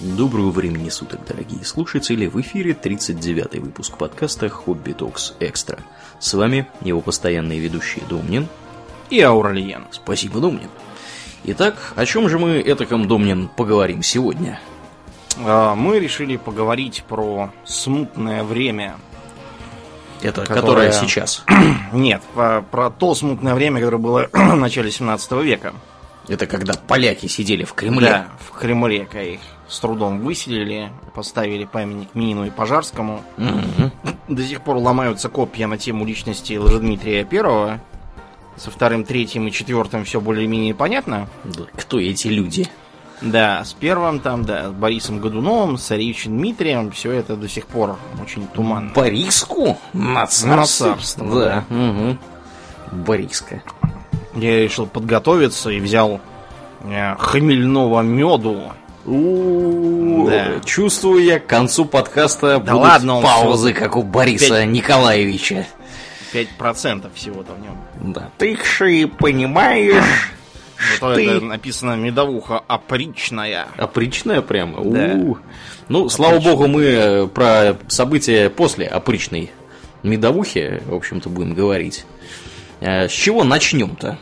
Доброго времени суток, дорогие слушатели! В эфире 39-й выпуск подкаста «Хобби Токс Экстра». С вами его постоянные ведущие Домнин и Ауралиен. Спасибо, Домнин. Итак, о чем же мы, этаком, Домнин, поговорим сегодня? А, мы решили поговорить про смутное время. Это которое, которое сейчас? Нет, про, про то смутное время, которое было в начале 17 века. Это когда поляки сидели в Кремле? Да, в Кремле, их с трудом выселили, поставили памятник Минину и Пожарскому. Угу. До сих пор ломаются копья на тему личности Лжедмитрия Первого. Со вторым, третьим и четвертым все более-менее понятно. Кто эти люди? Да, с первым там, да, с Борисом Годуновым, с Царевичем Дмитрием, все это до сих пор очень туманно. Бориску? На царство? На царство, да. да. Угу. Бориска. Я решил подготовиться и взял э, хмельного меду да. Чувствую я к концу подкаста да будут ладно, паузы, как у Бориса 5... Николаевича. 5% всего-то в нем. Да. Ты же понимаешь, что ты... это написано медовуха опричная. Опричная прямо? Да. У-у-у. Ну, Опричная. слава богу, мы э, про события после опричной медовухи, в общем-то, будем говорить. Э, с чего начнем-то?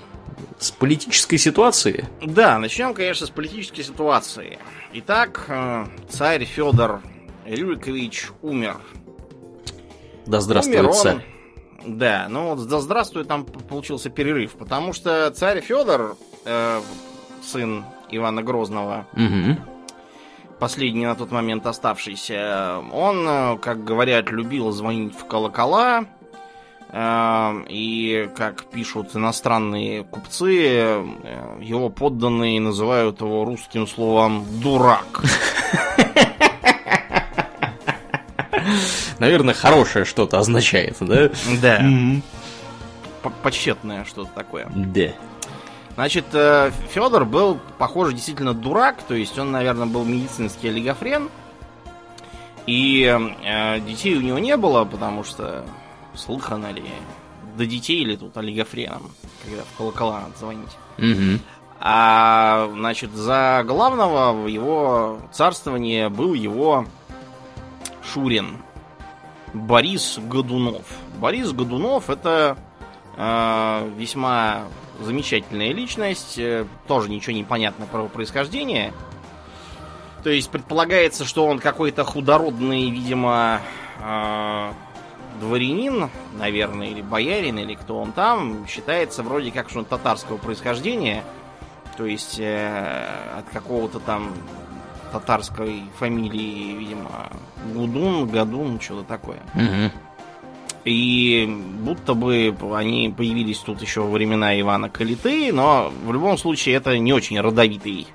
С политической ситуации? Да, начнем, конечно, с политической ситуации. Итак, э, царь Федор Рюрикович умер. Да здравствует умер он, царь. Да, ну вот да здравствует там получился перерыв, потому что царь Федор, э, сын Ивана Грозного, угу. последний на тот момент оставшийся, он, э, как говорят, любил звонить в колокола, и, как пишут иностранные купцы, э, его подданные называют его русским словом «дурак». Наверное, хорошее что-то означает, да? Да. Почетное что-то такое. Да. Значит, э, Федор был, похоже, действительно дурак, то есть он, наверное, был медицинский олигофрен. И э, детей у него не было, потому что слыхано ли до детей или тут олигофреном, когда в колокола надо звонить. Угу. А, значит, за главного в его царствовании был его Шурин Борис Годунов. Борис Годунов это э, весьма замечательная личность, э, тоже ничего не понятно про его происхождение. То есть предполагается, что он какой-то худородный, видимо, э, дворянин, наверное, или боярин, или кто он там, считается вроде как, что он татарского происхождения, то есть э, от какого-то там татарской фамилии, видимо, Гудун, Гадун, что-то такое. Угу. И будто бы они появились тут еще во времена Ивана Калиты, но в любом случае это не очень родовитый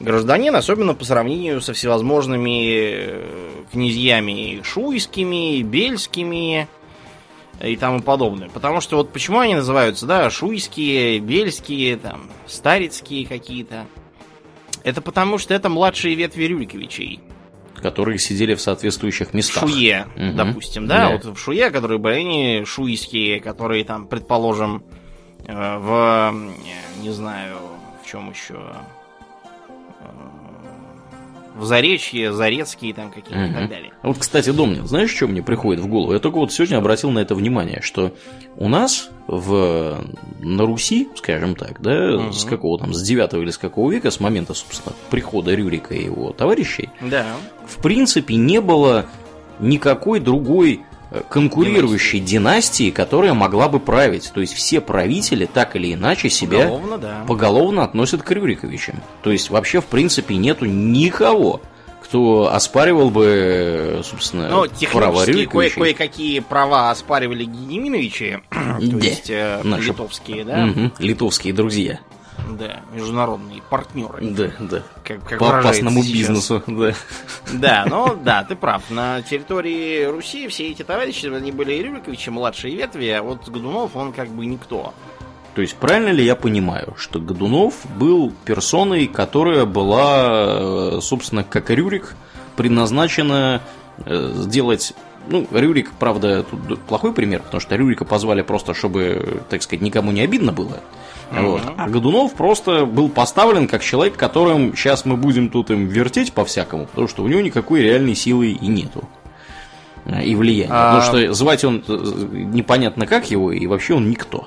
гражданин, особенно по сравнению со всевозможными э, князьями шуйскими, бельскими и тому подобное. Потому что вот почему они называются, да, шуйские, бельские, там, старицкие какие-то. Это потому что это младшие ветви Рюриковичей. Которые сидели в соответствующих местах. Шуе, угу. допустим, да? да? Вот в Шуе, которые были они шуйские, которые там, предположим, э, в, не знаю, в чем еще в Заречье, Зарецкие там какие-то угу. и так далее. Вот, кстати, Домнин, знаешь, что мне приходит в голову? Я только вот сегодня обратил на это внимание, что у нас в, на Руси, скажем так, да, угу. с какого там, с 9 или с какого века, с момента, собственно, прихода Рюрика и его товарищей, да. в принципе, не было никакой другой конкурирующей династии. которая могла бы править. То есть все правители так или иначе себя поголовно, да. поголовно относят к Рюриковичам. То есть вообще в принципе нету никого, кто оспаривал бы, собственно, ну, права Рюриковича. Кое- кое-какие права оспаривали Генеминовичи, то есть э, литовские, да? Угу, литовские друзья. Да, международные партнеры. Да, да. Как, как По опасному сейчас. бизнесу, да. Да, ну да, ты прав. На территории Руси все эти товарищи, они были Рюриковичи, младшие ветви, а вот Годунов, он как бы никто. То есть правильно ли я понимаю, что Годунов был персоной, которая была, собственно, как и Рюрик, предназначена э, сделать ну, Рюрик, правда, тут плохой пример, потому что Рюрика позвали просто, чтобы, так сказать, никому не обидно было. Mm-hmm. Вот. А Годунов просто был поставлен как человек, которым сейчас мы будем тут им вертеть по-всякому, потому что у него никакой реальной силы и нету. И влияния. А... Потому что звать он э, непонятно как его, и вообще он никто.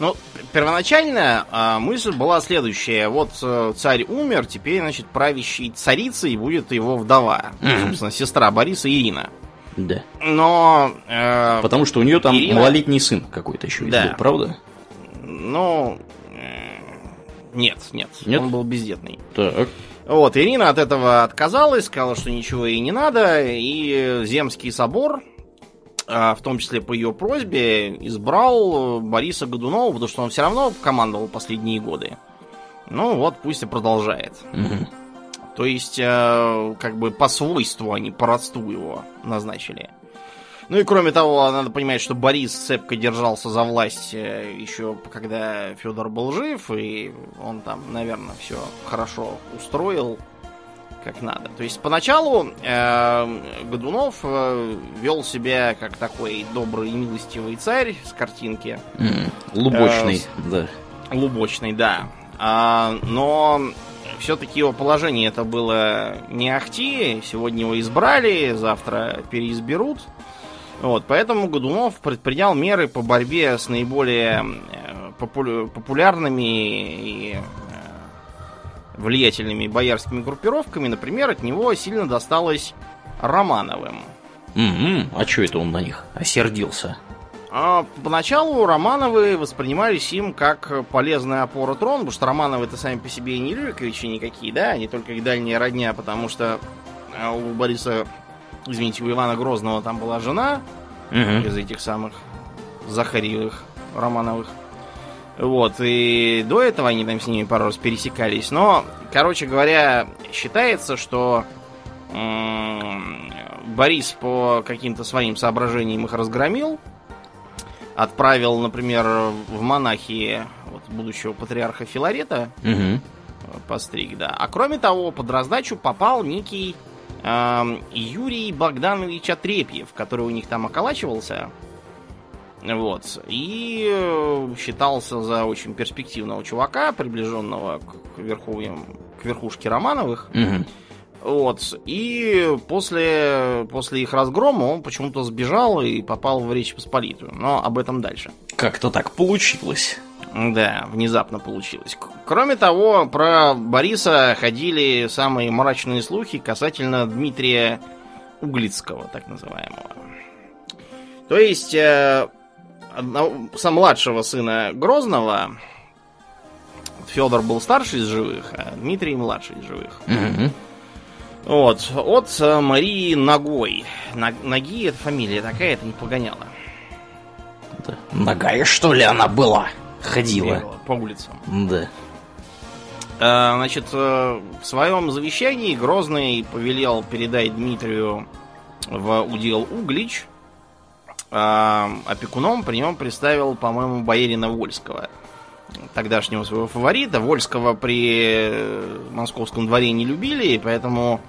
Ну, первоначально а, мысль была следующая. Вот а, царь умер, теперь, значит, правящей царицей будет его вдова. Mm-hmm. Собственно, сестра Бориса Ирина. Да. Но... Э, Потому что у нее там Ирина... малолетний сын какой-то еще да. был, правда? Ну... Э, нет, нет, нет, он был бездетный. Так. Вот, Ирина от этого отказалась, сказала, что ничего ей не надо, и Земский собор, а, в том числе по ее просьбе, избрал Бориса Годунова, потому что он все равно командовал последние годы. Ну вот, пусть и продолжает. Угу. То есть, э, как бы по свойству, а не по родству его назначили. Ну и кроме того, надо понимать, что Борис цепко держался за власть э, еще когда Федор был жив, и он там, наверное, все хорошо устроил как надо. То есть поначалу э, Годунов э, вел себя как такой добрый и милостивый царь с картинки. Mm, лубочный, э, да. Лубочный, да. А, но все-таки его положение это было не ахти. Сегодня его избрали, завтра переизберут. Вот, поэтому Годунов предпринял меры по борьбе с наиболее э, попу- популярными и э, влиятельными боярскими группировками. Например, от него сильно досталось Романовым. Mm-hmm. А что это он на них осердился? А поначалу Романовы воспринимались им как полезная опора трона, потому что Романовы это сами по себе и не Рюриковичи никакие, да, они только их дальняя родня, потому что а, у Бориса, извините, у Ивана Грозного там была жена угу. из этих самых Захариевых, Романовых. Вот, и до этого они там с ними пару раз пересекались. Но, короче говоря, считается, что м- Борис по каким-то своим соображениям их разгромил, отправил, например, в монахи вот, будущего патриарха Филарета угу. постриг, да. А кроме того, под раздачу попал некий Юрий Богданович Отрепьев, который у них там околачивался. Вот. И э, считался за очень перспективного чувака, приближенного к, верховьям, к верхушке Романовых. Угу. Вот. И после, после их разгрома он почему-то сбежал и попал в Речь Посполитую. Но об этом дальше. Как-то так получилось. Да, внезапно получилось. Кроме того, про Бориса ходили самые мрачные слухи касательно Дмитрия Углицкого, так называемого. То есть, э, сам младшего сына Грозного, Федор был старший из живых, а Дмитрий младший из живых. Угу. Вот, от э, Марии Ногой. Ноги это фамилия такая, это не погоняла. Да. Ногая, что ли, она была? Ходила. По улицам. Да. А, значит, э, в своем завещании Грозный повелел передать Дмитрию в удел Углич. А опекуном при нем представил, по-моему, боярина Вольского тогдашнего своего фаворита. Вольского при московском дворе не любили, и поэтому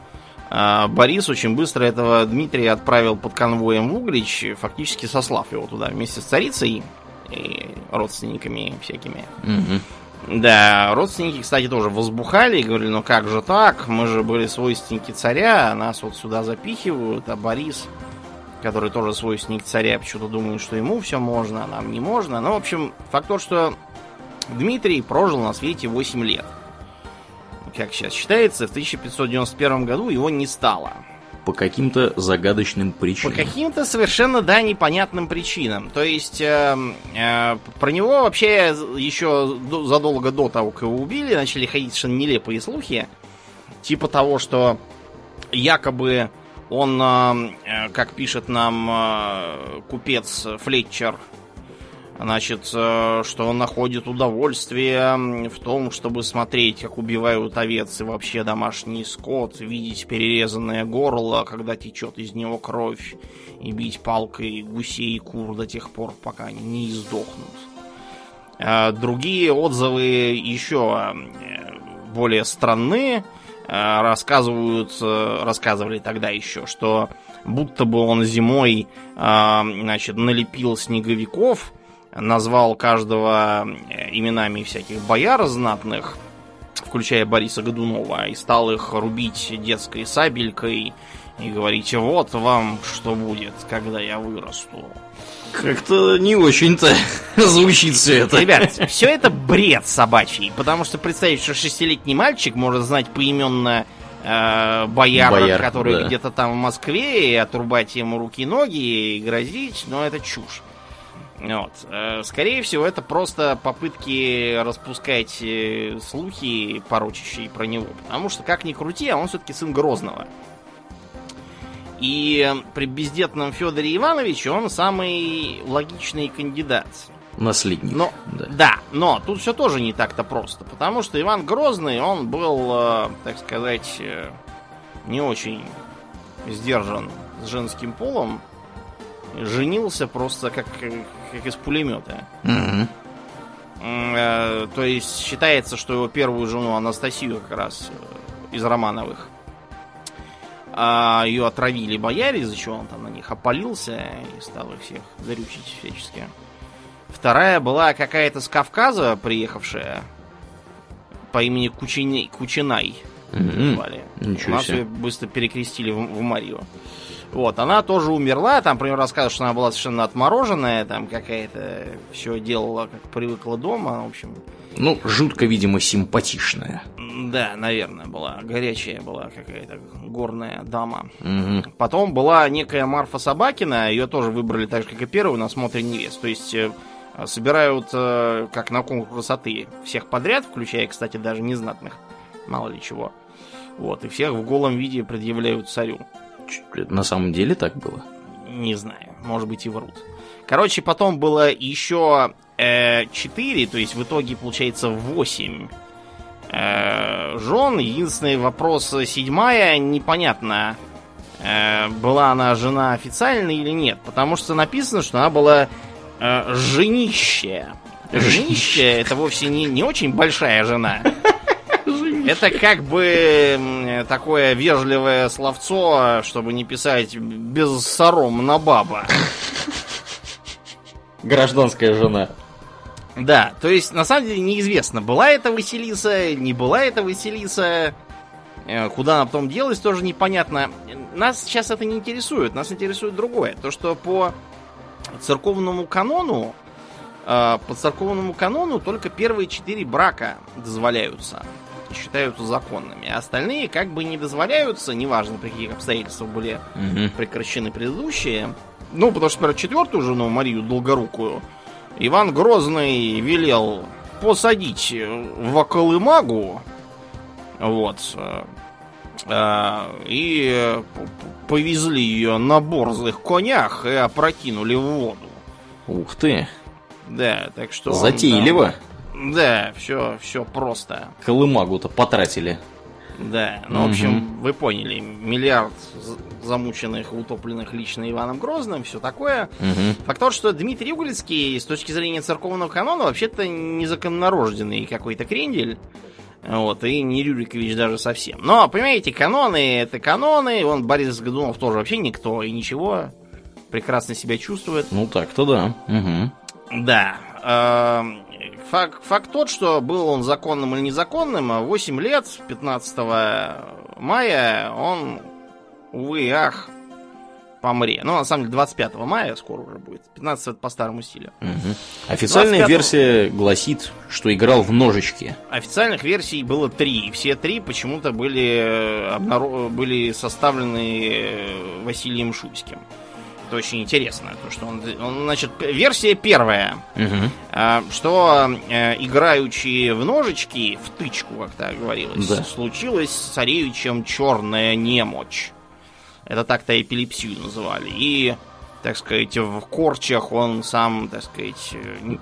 а Борис очень быстро этого Дмитрия отправил под конвоем в Углич, фактически сослав его туда вместе с царицей и родственниками всякими. Угу. Да, родственники, кстати, тоже возбухали и говорили, ну как же так, мы же были свойственники царя, нас вот сюда запихивают, а Борис, который тоже свойственник царя, почему-то думает, что ему все можно, а нам не можно. Ну, в общем, факт то, что Дмитрий прожил на свете 8 лет как сейчас считается, в 1591 году его не стало. По каким-то загадочным причинам. По каким-то совершенно, да, непонятным причинам. То есть, э, э, про него вообще еще задолго до того, как его убили, начали ходить совершенно нелепые слухи. Типа того, что якобы он, э, э как пишет нам э, купец Флетчер, Значит, э, что он находит удовольствие в том, чтобы смотреть, как убивают овец и вообще домашний скот, видеть перерезанное горло, когда течет из него кровь, и бить палкой гусей и кур до тех пор, пока они не издохнут. А другие отзывы еще э, более странные. Э, рассказывают, рассказывали тогда еще, что будто бы он зимой значит, налепил снеговиков, назвал каждого именами всяких бояр знатных, включая Бориса Годунова, и стал их рубить детской сабелькой и говорить, вот вам что будет, когда я вырасту. Как-то не очень-то звучит все это. Ребят, все это бред собачий, потому что представить, что шестилетний мальчик может знать поименно э, бояр, Бояр, который да. где-то там в Москве, и отрубать ему руки и ноги, и грозить, но это чушь. Вот. Э, скорее всего, это просто попытки распускать э, слухи, порочащие про него. Потому что, как ни крути, а он все-таки сын Грозного. И при бездетном Федоре Ивановиче он самый логичный кандидат. Наследник. Но, да. да, но тут все тоже не так-то просто. Потому что Иван Грозный, он был, э, так сказать, не очень сдержан с женским полом. Женился просто как как из пулемета. Угу. То есть считается, что его первую жену Анастасию как раз э, из Романовых а ее отравили бояре, из-за чего он там на них опалился и стал их всех зарючить всячески. Вторая была какая-то с Кавказа приехавшая по имени Кучинай. Кучинай. Mm-hmm. У нас ее быстро перекрестили в, в Марию. Вот, она тоже умерла, там, например, рассказывают, что она была совершенно отмороженная, там какая-то все делала, как привыкла дома, в общем. Ну, жутко, видимо, симпатичная. Да, наверное, была. Горячая была какая-то горная дама. Угу. Потом была некая Марфа Собакина, ее тоже выбрали так же, как и первую, на смотре невест. То есть э, собирают, э, как на конкурс красоты, всех подряд, включая, кстати, даже незнатных, мало ли чего. Вот, и всех в голом виде предъявляют царю. На самом деле так было? Не знаю, может быть и врут. Короче, потом было еще э, 4, то есть в итоге получается 8 э, жен. Единственный вопрос седьмая, непонятно, э, была она жена официальная или нет. Потому что написано, что она была э, женище. Женище это вовсе не, не очень большая жена. Это как бы такое вежливое словцо, чтобы не писать без сором на баба. Гражданская жена. Да, то есть на самом деле неизвестно, была это Василиса, не была это Василиса, э, куда она потом делась, тоже непонятно. Нас сейчас это не интересует, нас интересует другое. То, что по церковному канону, э, по церковному канону только первые четыре брака дозволяются считаются законными. А остальные как бы не дозволяются, неважно при каких обстоятельствах были угу. прекращены предыдущие. Ну, потому что, например, четвертую жену, Марию Долгорукую, Иван Грозный велел посадить в Акалымагу, вот, э, э, и повезли ее на борзых конях и опрокинули в воду. Ух ты! Да, так что... Затейливо. Он, да, все, все просто. Колымагу-то потратили. Да, ну, угу. в общем, вы поняли, миллиард замученных, утопленных лично Иваном Грозным, все такое. Угу. Факт тот, что Дмитрий Угольский, с точки зрения церковного канона, вообще-то незаконнорожденный какой-то крендель. Вот, и не Рюрикович даже совсем. Но, понимаете, каноны это каноны, он Борис Годунов тоже вообще никто и ничего. Прекрасно себя чувствует. Ну так-то да. Угу. Да. Эм, Факт, факт тот, что был он законным или незаконным, 8 лет, 15 мая, он, увы ах, помре. Ну, на самом деле, 25 мая скоро уже будет. 15 по старому стилю. Угу. Официальная 25... версия гласит, что играл в ножички. Официальных версий было три. Все три почему-то были, э, обнару... были составлены э, Василием Шуйским. Это очень интересно, то что он, он значит, версия первая, угу. что э, играющие в ножички, в тычку, как так говорилось, да. случилось с царевичем черная немочь. Это так-то эпилепсию называли. И так сказать, в корчах он сам, так сказать,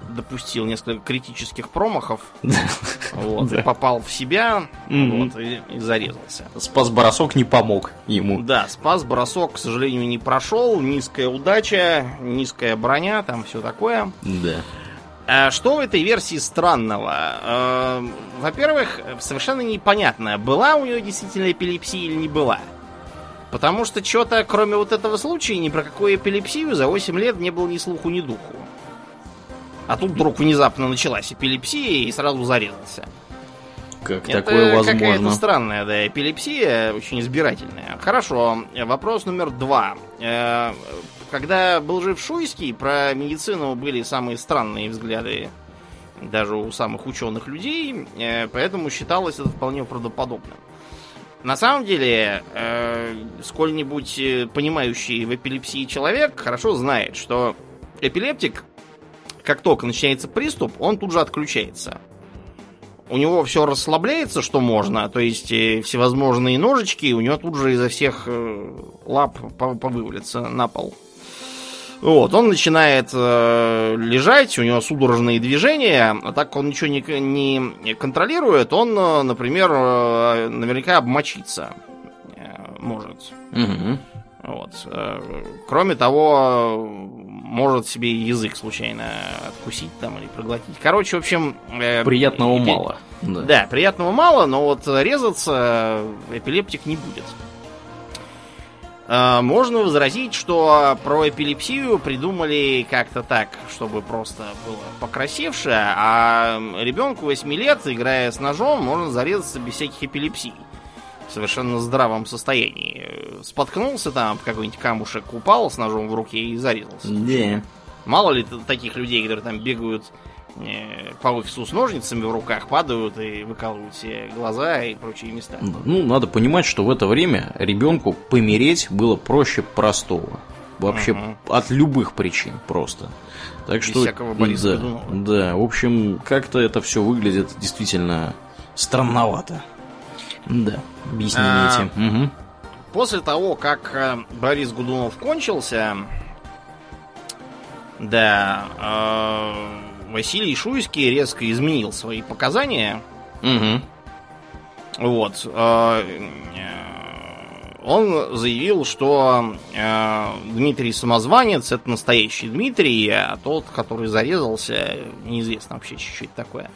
допустил несколько критических промахов. Вот, и попал в себя, вот, и, зарезался. Спас-бросок не помог ему. Да, спас-бросок, к сожалению, не прошел. Низкая удача, низкая броня, там все такое. Да. А что в этой версии странного? А, во-первых, совершенно непонятно, была у нее действительно эпилепсия или не была. Потому что что-то, кроме вот этого случая, ни про какую эпилепсию за 8 лет не было ни слуху, ни духу. А тут вдруг внезапно началась эпилепсия и сразу зарезался. Как Это такое возможно? какая-то странная, да, эпилепсия, очень избирательная. Хорошо, вопрос номер два. Э, когда был жив Шуйский, про медицину были самые странные взгляды даже у самых ученых людей, э, поэтому считалось это вполне правдоподобным. На самом деле, э, сколь-нибудь э, понимающий в эпилепсии человек хорошо знает, что эпилептик, как только начинается приступ, он тут же отключается. У него все расслабляется, что можно, то есть э, всевозможные ножички у него тут же изо всех э, лап повывалятся на пол. Вот, он начинает э, лежать, у него судорожные движения, а так он ничего не, не контролирует, он, э, например, э, наверняка обмочиться э, может. Угу. Вот. Э, кроме того, может себе язык случайно откусить там или проглотить. Короче, в общем... Э, приятного эпи... мало. Да. да, приятного мало, но вот резаться эпилептик не будет. Э, можно возразить, что про эпилепсию придумали как-то так, чтобы просто было покрасивше, а ребенку 8 лет, играя с ножом, можно зарезаться без всяких эпилепсий. В совершенно здравом состоянии. Споткнулся там, какой-нибудь камушек упал с ножом в руке и зарезался. Да. Мало ли таких людей, которые там бегают по офису с ножницами в руках падают и выкалывают себе глаза и прочие места. Ну, надо понимать, что в это время ребенку помереть было проще простого. Вообще угу. от любых причин просто. Так Без что, всякого Бориса да, да, в общем, как-то это все выглядит действительно странновато. Да, объясните. А, угу. После того, как э, Борис Гудунов кончился, да, э, Василий Шуйский резко изменил свои показания. Угу. Вот. Э, он заявил, что э, Дмитрий Самозванец это настоящий Дмитрий, а тот, который зарезался, неизвестно вообще, что это такое.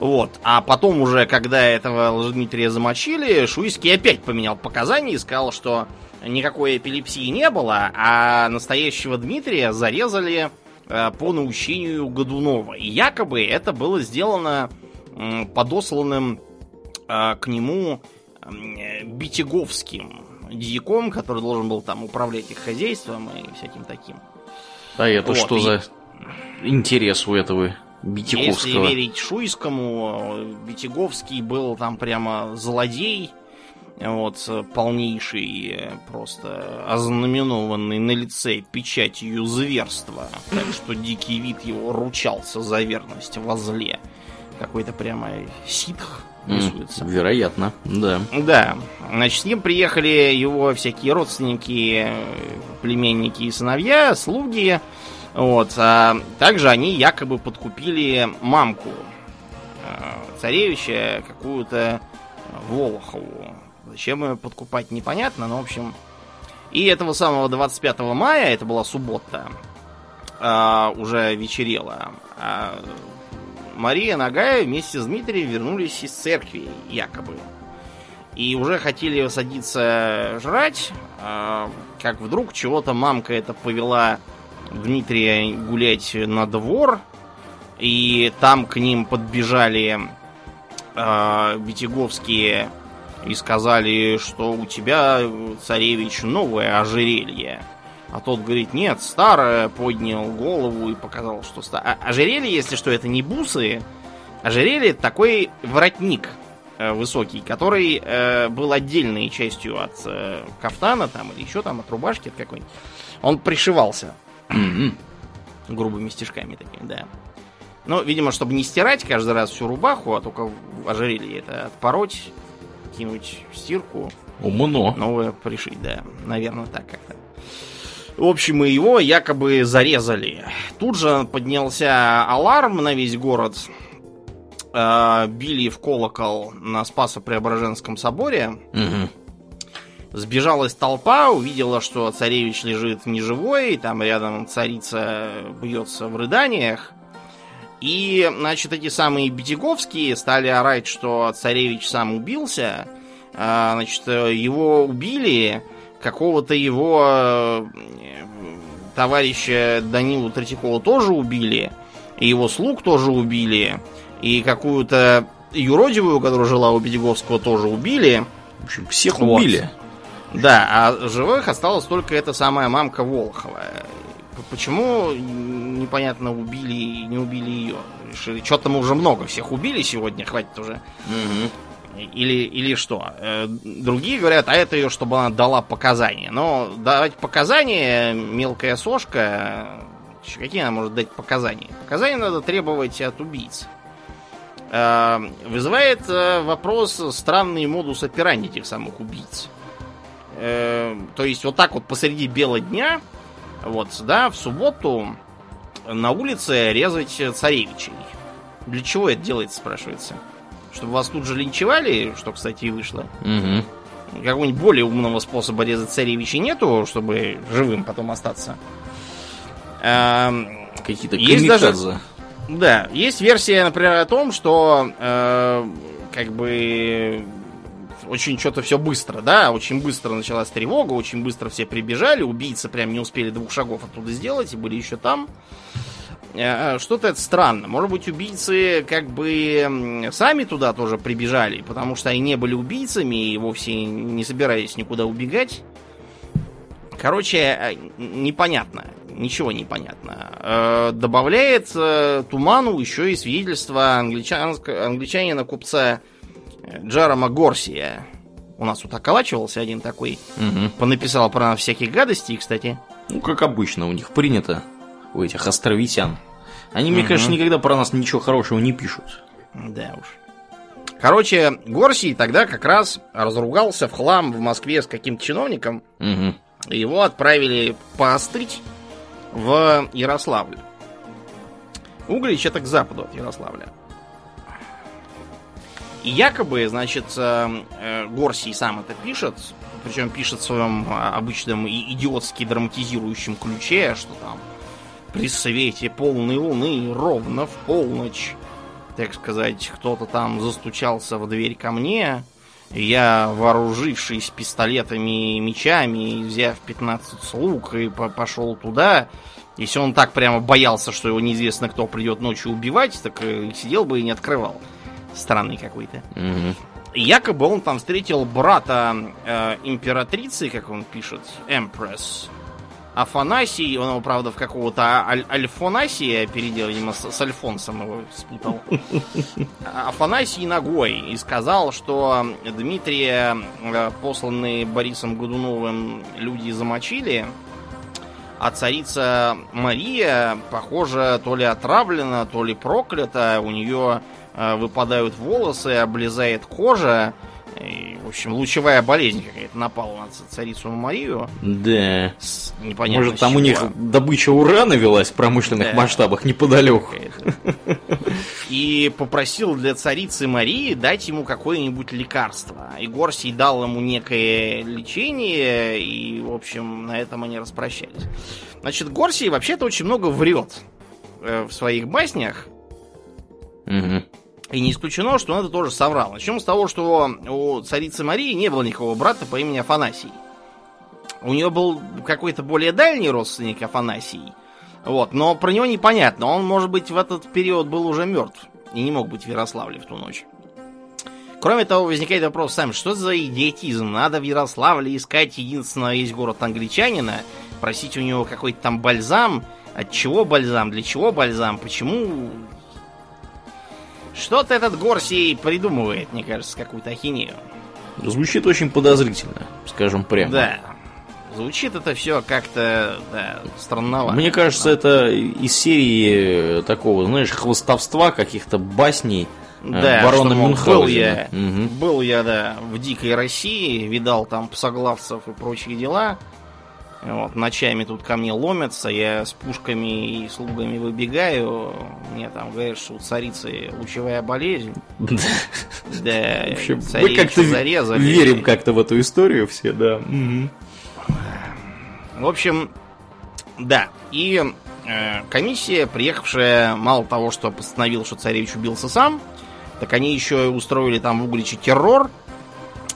Вот. А потом уже, когда этого Дмитрия замочили, Шуйский опять поменял показания и сказал, что никакой эпилепсии не было, а настоящего Дмитрия зарезали по наущению Годунова. И якобы это было сделано подосланным э, к нему Битяговским дьяком, который должен был там управлять их хозяйством и всяким таким. А это вот, что и... за интерес у этого Битяговского? Если верить Шуйскому, Битяговский был там прямо злодей, вот, полнейший, просто ознаменованный на лице печатью зверства. Так что дикий вид его ручался за верность во зле. Какой-то прямо ситх рисуется. Вероятно, да. Да. Значит, с ним приехали его всякие родственники, племенники и сыновья, слуги. Вот. А также они якобы подкупили мамку э, царевича, какую-то Волохову. Зачем ее подкупать, непонятно, но, в общем... И этого самого 25 мая, это была суббота, а, уже вечерело, а Мария Нагая вместе с Дмитрием вернулись из церкви, якобы. И уже хотели садиться жрать, а, как вдруг чего-то мамка это повела Дмитрия гулять на двор, и там к ним подбежали э, битяговские и сказали, что у тебя, царевич, новое ожерелье. А тот говорит, нет, старое, поднял голову и показал, что старое. А ожерелье, если что, это не бусы. Ожерелье это такой воротник э, высокий, который э, был отдельной частью от э, кафтана там или еще там от рубашки от какой-нибудь. Он пришивался грубыми стежками такими, да. Ну, видимо, чтобы не стирать каждый раз всю рубаху, а только ожерелье это отпороть кинуть в стирку. Умно. Новое пришить, да. Наверное, так как-то. В общем, его якобы зарезали. Тут же поднялся аларм на весь город. Э, били в колокол на Спасо-Преображенском соборе. Угу. Сбежалась толпа, увидела, что царевич лежит неживой, там рядом царица бьется в рыданиях. И, значит, эти самые Битяговские стали орать, что царевич сам убился. А, значит, его убили, какого-то его э, товарища Данилу Третьякова тоже убили. И его слуг тоже убили. И какую-то юродивую, которая жила у Бедеговского, тоже убили. В общем, всех вот. убили. Да, а живых осталась только эта самая мамка Волхова. Почему, непонятно, убили и не убили ее? Решили, что-то мы уже много всех убили сегодня, хватит уже. Угу. Или, или что? Э, другие говорят, а это ее, чтобы она дала показания. Но давать показания, мелкая сошка, какие она может дать показания? Показания надо требовать от убийц. Э, вызывает э, вопрос странный модус операнди этих самых убийц. То есть вот так вот посреди бела дня вот, да, в субботу на улице резать царевичей. Для чего это делается, спрашивается? Чтобы вас тут же линчевали, что, кстати, и вышло. Угу. Какого-нибудь более умного способа резать царевичей нету, чтобы живым потом остаться. Какие-то есть даже, Да, есть версия, например, о том, что э, как бы очень что-то все быстро, да, очень быстро началась тревога, очень быстро все прибежали, убийцы прям не успели двух шагов оттуда сделать и были еще там. Э, что-то это странно. Может быть, убийцы как бы сами туда тоже прибежали, потому что они не были убийцами и вовсе не собирались никуда убегать. Короче, э, непонятно. Ничего не понятно. Э, добавляет туману еще и свидетельство англичан, англичанина купца Джарома Горсия. У нас тут околачивался один такой. Угу. Понаписал про нас всяких гадостей, кстати. Ну, как обычно, у них принято, у этих островитян. Они, мне угу. кажется, никогда про нас ничего хорошего не пишут. Да уж. Короче, Горсий тогда как раз разругался в хлам в Москве с каким-то чиновником. Угу. Его отправили поострить в Ярославль. Углич это к западу от Ярославля. И якобы, значит, э, э, Горсий сам это пишет, причем пишет в своем а, обычном идиотски драматизирующем ключе, что там при свете полной луны ровно в полночь, так сказать, кто-то там застучался в дверь ко мне, я, вооружившись пистолетами и мечами, взяв 15 слуг, и пошел туда. Если он так прямо боялся, что его неизвестно кто придет ночью убивать, так э, сидел бы и не открывал странный какой-то. Угу. Якобы он там встретил брата э, императрицы, как он пишет, Empress. Афанасий, он его, правда, в какого-то аль Альфонасия переделал, видимо, с, с Альфонсом его спутал. Афанасий ногой и сказал, что Дмитрия, э, посланные Борисом Годуновым, люди замочили, а царица Мария, похоже, то ли отравлена, то ли проклята, у нее выпадают волосы, облезает кожа. И, в общем, лучевая болезнь какая-то напала на царицу Марию. Да. непонятно Может, там у них добыча урана велась в промышленных да. масштабах неподалеку. И попросил для царицы Марии дать ему какое-нибудь лекарство. И Горсий дал ему некое лечение, и, в общем, на этом они распрощались. Значит, Горсий вообще-то очень много врет э, в своих баснях. Угу. И не исключено, что он это тоже соврал. Начнем с того, что у царицы Марии не было никакого брата по имени Афанасий. У нее был какой-то более дальний родственник Афанасий. Вот, но про него непонятно. Он, может быть, в этот период был уже мертв и не мог быть в Ярославле в ту ночь. Кроме того, возникает вопрос сам, что за идиотизм? Надо в Ярославле искать единственного весь город англичанина, просить у него какой-то там бальзам. От чего бальзам? Для чего бальзам? Почему что-то этот Горсий придумывает, мне кажется, какую-то ахинею. Звучит очень подозрительно, скажем прямо. Да. Звучит это все как-то да, странновато. Мне кажется, это из серии такого, знаешь, хвостовства, каких-то басней. Э, да, барона что, был я, угу. был я, да, в дикой России, видал там псоглавцев и прочие дела. Вот, ночами тут ко мне ломятся, я с пушками и слугами выбегаю. Мне там говорят, что у царицы лучевая болезнь. Да, мы как-то зарезали. верим как-то в эту историю все, да. В общем, да. И э, комиссия, приехавшая, мало того, что постановила, что царевич убился сам, так они еще устроили там в Угличе террор.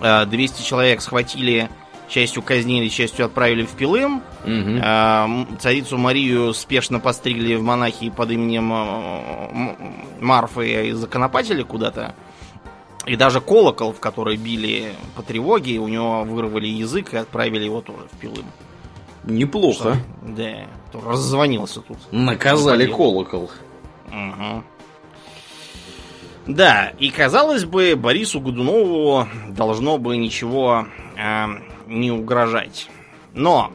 200 э, человек схватили частью казнили, частью отправили в Пилым. Угу. Царицу Марию спешно постригли в монахи под именем э, Марфы и законопатили куда-то. И даже колокол, в который били по тревоге, у него вырвали язык и отправили его тоже в Пилым. Неплохо. Что, да, раззвонился тут. Наказали колокол. Угу. Да, и казалось бы, Борису Годунову должно бы ничего э, не угрожать. Но,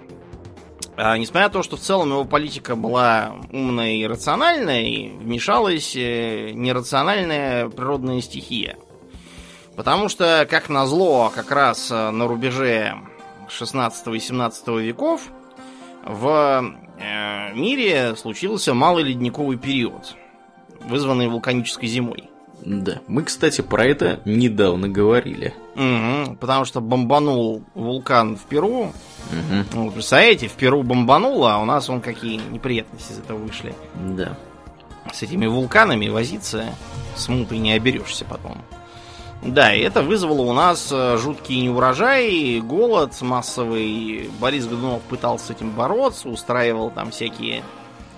э, несмотря на то, что в целом его политика была умная и рациональная, вмешалась э, нерациональная природная стихия. Потому что, как назло, как раз э, на рубеже 16 и 17 веков в э, мире случился малый ледниковый период, вызванный вулканической зимой. Да, мы, кстати, про это недавно говорили. Угу, потому что бомбанул вулкан в Перу. Угу. Ну, представляете, в Перу бомбануло, а у нас вон какие неприятности из этого вышли. Да. С этими вулканами возиться смутой не оберешься потом. Да, и это вызвало у нас э, жуткий неурожай, голод массовый. Борис Годунов пытался с этим бороться, устраивал там всякие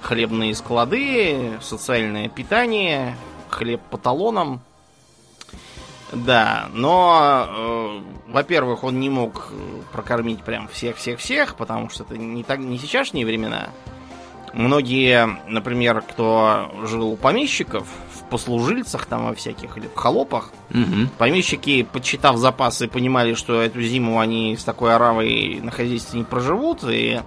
хлебные склады, социальное питание, хлеб по талонам. Да, но, э, во-первых, он не мог прокормить прям всех-всех-всех, потому что это не, так, не сейчасшние времена. Многие, например, кто жил у помещиков, в послужильцах там во всяких или в холопах, угу. помещики, подсчитав запасы, понимали, что эту зиму они с такой оравой на хозяйстве не проживут, и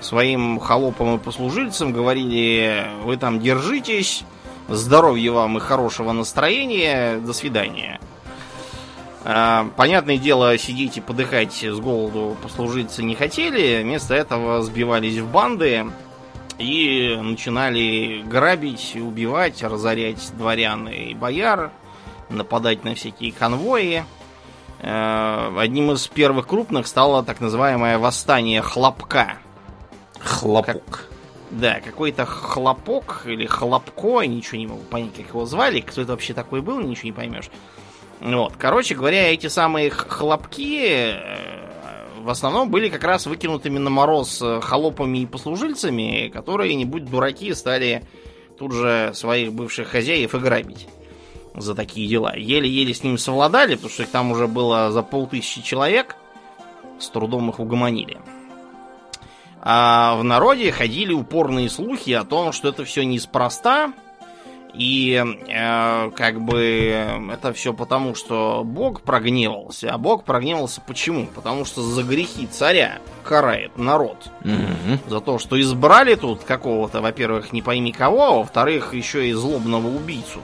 своим холопам и послужильцам говорили, вы там держитесь, Здоровья вам и хорошего настроения. До свидания. А, понятное дело, сидеть и подыхать с голоду послужиться не хотели. Вместо этого сбивались в банды и начинали грабить, убивать, разорять дворян и бояр, нападать на всякие конвои. А, одним из первых крупных стало так называемое восстание хлопка. Хлопок. Как, да, какой-то хлопок или хлопко, ничего не могу понять, как его звали, кто это вообще такой был, ничего не поймешь. Вот, короче говоря, эти самые хлопки э, в основном были как раз выкинутыми на мороз э, холопами и послужильцами, которые, не будь дураки, стали тут же своих бывших хозяев и грабить за такие дела. Еле-еле с ними совладали, потому что их там уже было за полтысячи человек, с трудом их угомонили. А в народе ходили упорные слухи о том, что это все неспроста, и э, как бы это все потому, что Бог прогневался. А Бог прогневался почему? Потому что за грехи царя карает народ. Mm-hmm. За то, что избрали тут какого-то, во-первых, не пойми кого, а во-вторых, еще и злобного убийцу,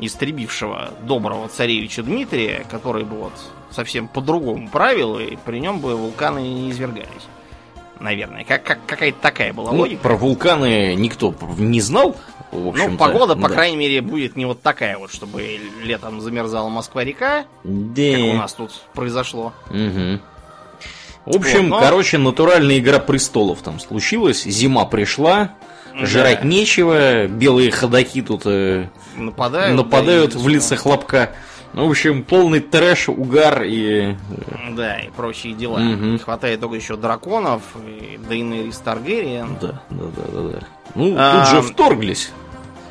истребившего доброго царевича Дмитрия, который бы вот совсем по-другому правил, и при нем бы вулканы не извергались наверное. Как, как, какая-то такая была ну, логика. Про вулканы никто не знал. Ну, погода, по да. крайней мере, будет не вот такая вот, чтобы летом замерзала Москва-река, да. как у нас тут произошло. Угу. В общем, вот, но... короче, натуральная игра престолов там случилась, зима пришла, да. жрать нечего, белые ходаки тут э, нападают, нападают да, в лице хлопка. Ну, в общем, полный трэш, угар и... Э, да, и прочие дела. Угу. Не хватает только еще драконов, и Дейнерис Таргериен. Да, да, да, да, да. Ну, а, тут же вторглись.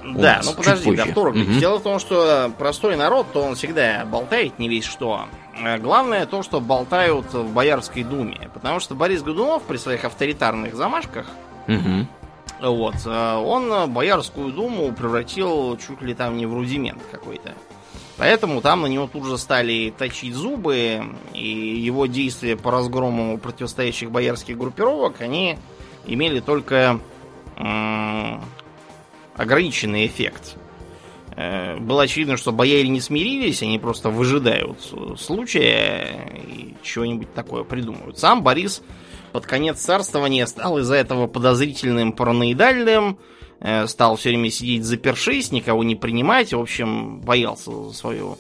Да, ну подожди, да, вторглись. Угу. Дело в том, что простой народ, то он всегда болтает не весь что. А главное то, что болтают в Боярской думе. Потому что Борис Годунов при своих авторитарных замашках угу. Вот. Э, он Боярскую думу превратил чуть ли там не в рудимент какой-то. Поэтому там на него тут же стали точить зубы, и его действия по разгрому противостоящих боярских группировок, они имели только ограниченный эффект. Э, было очевидно, что бояре не смирились, они просто выжидают случая и чего-нибудь такое придумывают. Сам Борис под конец царствования стал из-за этого подозрительным параноидальным, Э, стал все время сидеть запершись, никого не принимать, в общем, боялся за свою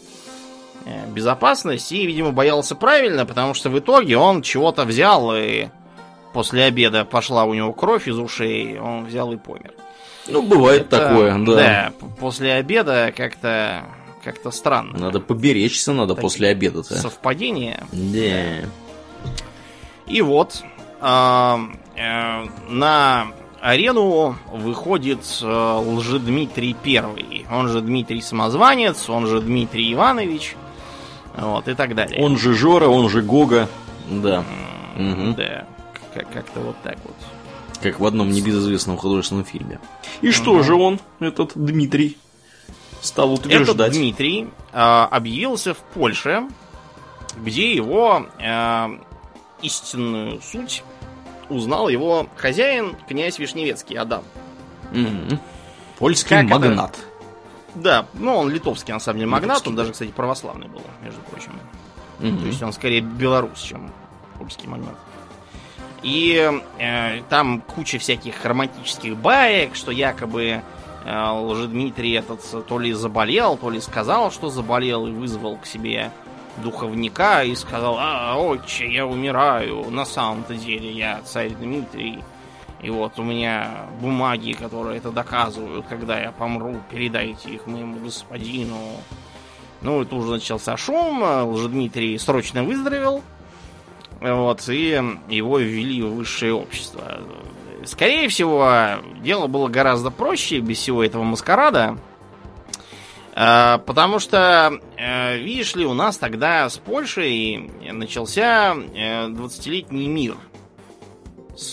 э, безопасность и, видимо, боялся правильно, потому что в итоге он чего-то взял и после обеда пошла у него кровь из ушей, он взял и помер. Ну, бывает Это, такое, да. Да, после обеда как-то как-то странно. Надо поберечься, надо Такие после обеда-то. Совпадение. Да. И вот на арену выходит э, Лжедмитрий Первый. Он же Дмитрий Самозванец, он же Дмитрий Иванович. Вот, и так далее. Он же Жора, он же Гога. Да. Угу. Да, как-то вот так вот. Как в одном небезызвестном художественном фильме. И угу. что же он, этот Дмитрий, стал утверждать? Этот Дмитрий э, объявился в Польше, где его э, истинную суть узнал его хозяин, князь Вишневецкий, Адам. Угу. Польский как магнат. Это? Да, ну он литовский, на самом деле, магнат, литовский. он даже, кстати, православный был, между прочим. Угу. То есть он скорее белорус, чем польский магнат. И э, там куча всяких романтических баек, что якобы э, Лжедмитрий этот то ли заболел, то ли сказал, что заболел и вызвал к себе духовника и сказал, а, отче, я умираю, на самом-то деле я царь Дмитрий. И вот у меня бумаги, которые это доказывают, когда я помру, передайте их моему господину. Ну, это уже начался шум, Лжедмитрий срочно выздоровел, вот, и его ввели в высшее общество. Скорее всего, дело было гораздо проще без всего этого маскарада. А, потому что, э, видишь ли, у нас тогда с Польшей начался 20-летний э, мир.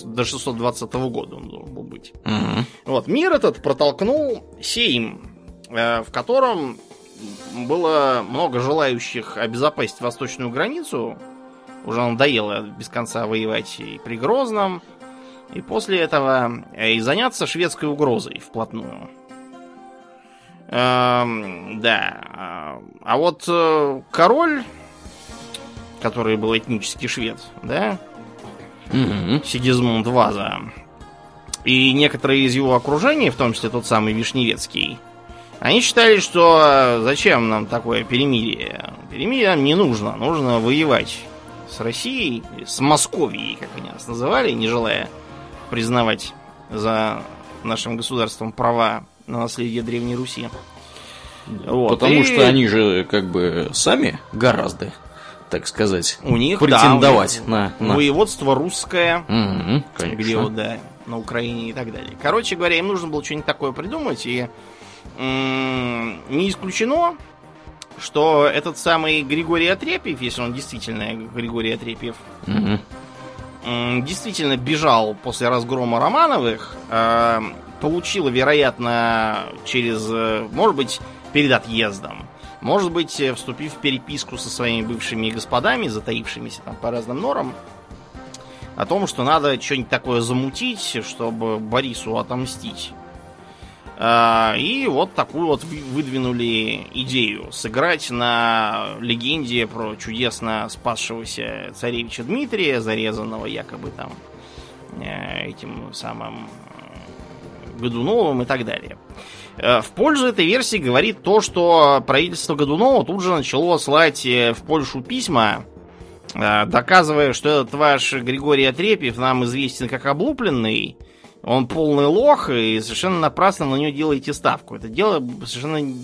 До 620 года он должен был быть. Угу. Вот, мир этот протолкнул Сейм, э, в котором было много желающих обезопасить восточную границу. Уже надоело без конца воевать и при Грозном. И после этого и заняться шведской угрозой вплотную. Эм, да. А вот э, король, который был этнический швед, да? Угу. Сигизмунд Ваза. И некоторые из его окружения, в том числе тот самый Вишневецкий, они считали, что э, зачем нам такое перемирие? Перемирие нам не нужно. Нужно воевать с Россией, с Московией, как они нас называли, не желая признавать за нашим государством права на наследие Древней Руси. Вот. Потому и... что они же как бы сами гораздо, так сказать, у них претендовать да, на, на воеводство русское, угу, где вот да на Украине и так далее. Короче говоря, им нужно было что-нибудь такое придумать, и м- не исключено, что этот самый Григорий Отрепьев, если он действительно Григорий Отрепьев, угу. действительно бежал после разгрома Романовых, э- получил, вероятно, через, э, может быть, перед отъездом. Может быть, э, вступив в переписку со своими бывшими господами, затаившимися там по разным норам, о том, что надо что-нибудь такое замутить, чтобы Борису отомстить. А, и вот такую вот выдвинули идею сыграть на легенде про чудесно спасшегося царевича Дмитрия, зарезанного якобы там э, этим самым Годуновым и так далее. Э, в пользу этой версии говорит то, что правительство Годунова тут же начало слать э, в Польшу письма, э, доказывая, что этот ваш Григорий Отрепьев нам известен как облупленный, он полный лох, и совершенно напрасно на него делаете ставку. Это дело совершенно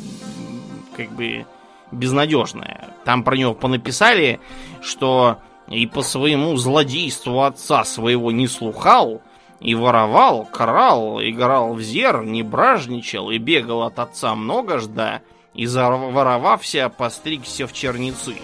как бы безнадежное. Там про него понаписали, что и по своему злодейству отца своего не слухал, и воровал, крал, играл в зер, не бражничал и бегал от отца много жда, и заворовався, постригся в черницы.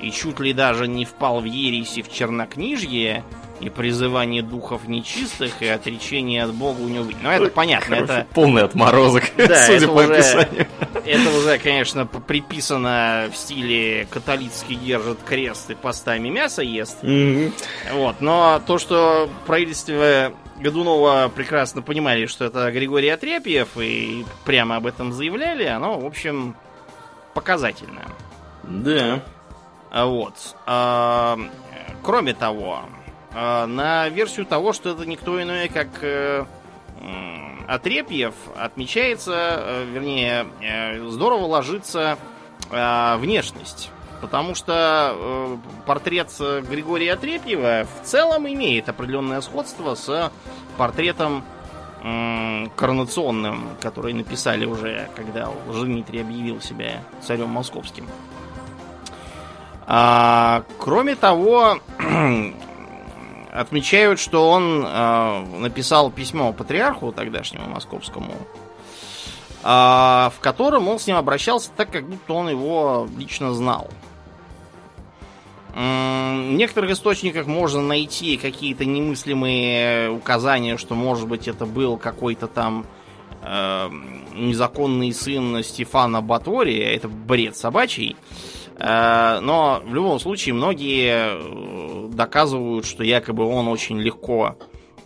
И чуть ли даже не впал в ереси в чернокнижье, и призывание духов нечистых, и отречение от Бога у него... Ну, это понятно, Короче, это... Полный отморозок, да, судя по уже, описанию. Это уже, конечно, приписано в стиле католицкий держит крест и постами мясо ест. Mm-hmm. Вот, но то, что правительство Годунова прекрасно понимали, что это Григорий Отрепьев, и прямо об этом заявляли, оно, в общем, показательно. Да. Вот. А, кроме того, на версию того, что это никто иной, как э, Отрепьев, отмечается, э, вернее, э, здорово ложится внешность. Потому что портрет Григория Отрепьева в целом имеет определенное сходство с портретом коронационным, который написали уже, когда Дмитрий объявил себя царем московским. А, кроме того, отмечают, что он э, написал письмо патриарху тогдашнему московскому, э, в котором он с ним обращался так, как будто он его лично знал. В некоторых источниках можно найти какие-то немыслимые указания, что, может быть, это был какой-то там э, незаконный сын Стефана Батория. Это бред собачий. Но в любом случае многие э, доказывают, что якобы он очень легко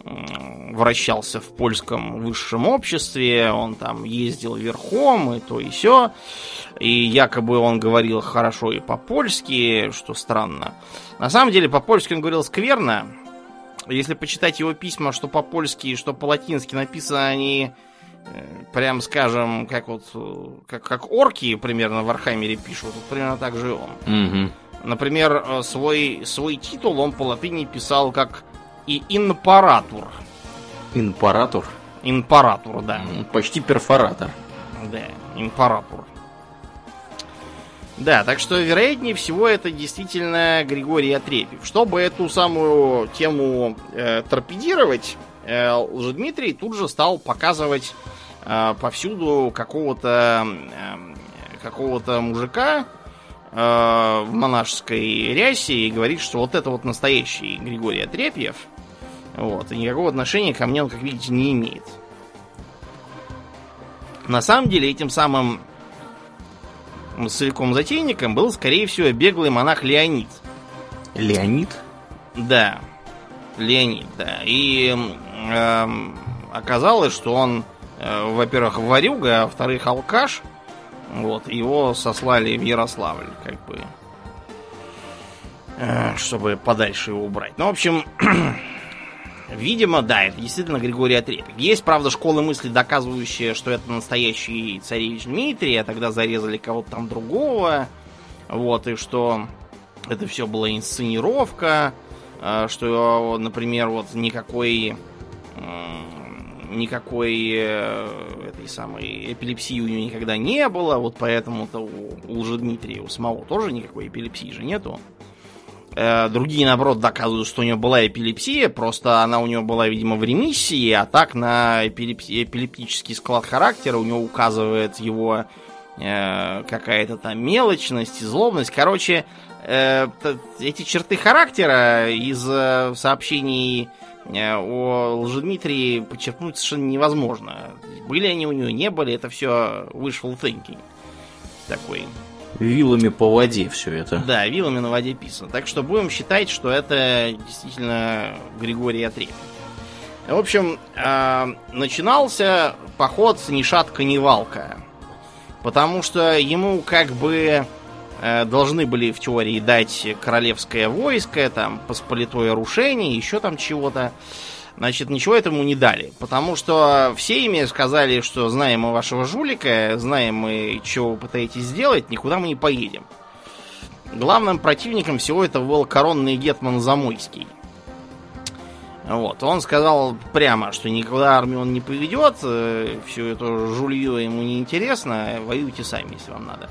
вращался в польском высшем обществе, он там ездил верхом и то и все, и якобы он говорил хорошо и по-польски, что странно. На самом деле по-польски он говорил скверно. Если почитать его письма, что по-польски, что по-латински написано, они Э, прям скажем, как вот как, как орки примерно в Архамере пишут, вот примерно так же и он. Угу. Например, э, свой, свой титул он по латыни писал как и импаратур. Импаратур? Импаратур, да. Почти перфоратор. Да, импаратур. Да, так что, вероятнее всего, это действительно Григорий Отрепьев. Чтобы эту самую тему э, торпедировать, э, Лжедмитрий тут же стал показывать э, повсюду какого-то э, какого-то мужика э, в монашеской рясе и говорит, что вот это вот настоящий Григорий Отрепьев. Вот, и никакого отношения ко мне он, как видите, не имеет. На самом деле, этим самым целиком затейником был, скорее всего, беглый монах Леонид. Леонид? Да. Леонид, да. И э, оказалось, что он, во-первых, варюга, а во-вторых, алкаш. Вот, его сослали в Ярославль, как бы, э, чтобы подальше его убрать. Ну, в общем, видимо, да, это действительно Григорий Отрепик. Есть, правда, школы мысли, доказывающие, что это настоящий царевич Дмитрий, а тогда зарезали кого-то там другого. Вот, и что это все была инсценировка, э, что, например, вот никакой никакой э, этой самой эпилепсии у него никогда не было, вот поэтому-то у, у Лжедмитрия у самого тоже никакой эпилепсии же нету. Э, другие, наоборот, доказывают, что у него была эпилепсия, просто она у него была, видимо, в ремиссии, а так на эпилепси- эпилептический склад характера у него указывает его э, какая-то там мелочность и злобность. Короче, э, эти черты характера из э, сообщений о Лжедмитрии подчеркнуть совершенно невозможно. Были они у него, не были, это все wishful thinking. Такой. Вилами по воде все это. Да, вилами на воде писано. Так что будем считать, что это действительно Григорий Отрепин. В общем, э, начинался поход ни шатка, ни валка. Потому что ему как бы Э, должны были в теории дать королевское войско, там, посполитое рушение, еще там чего-то. Значит, ничего этому не дали. Потому что все ими сказали, что знаем мы вашего жулика, знаем мы, чего вы пытаетесь сделать, никуда мы не поедем. Главным противником всего этого был коронный гетман Замойский. Вот, он сказал прямо, что никуда армию он не поведет, э, все это жулье ему не интересно, воюйте сами, если вам надо.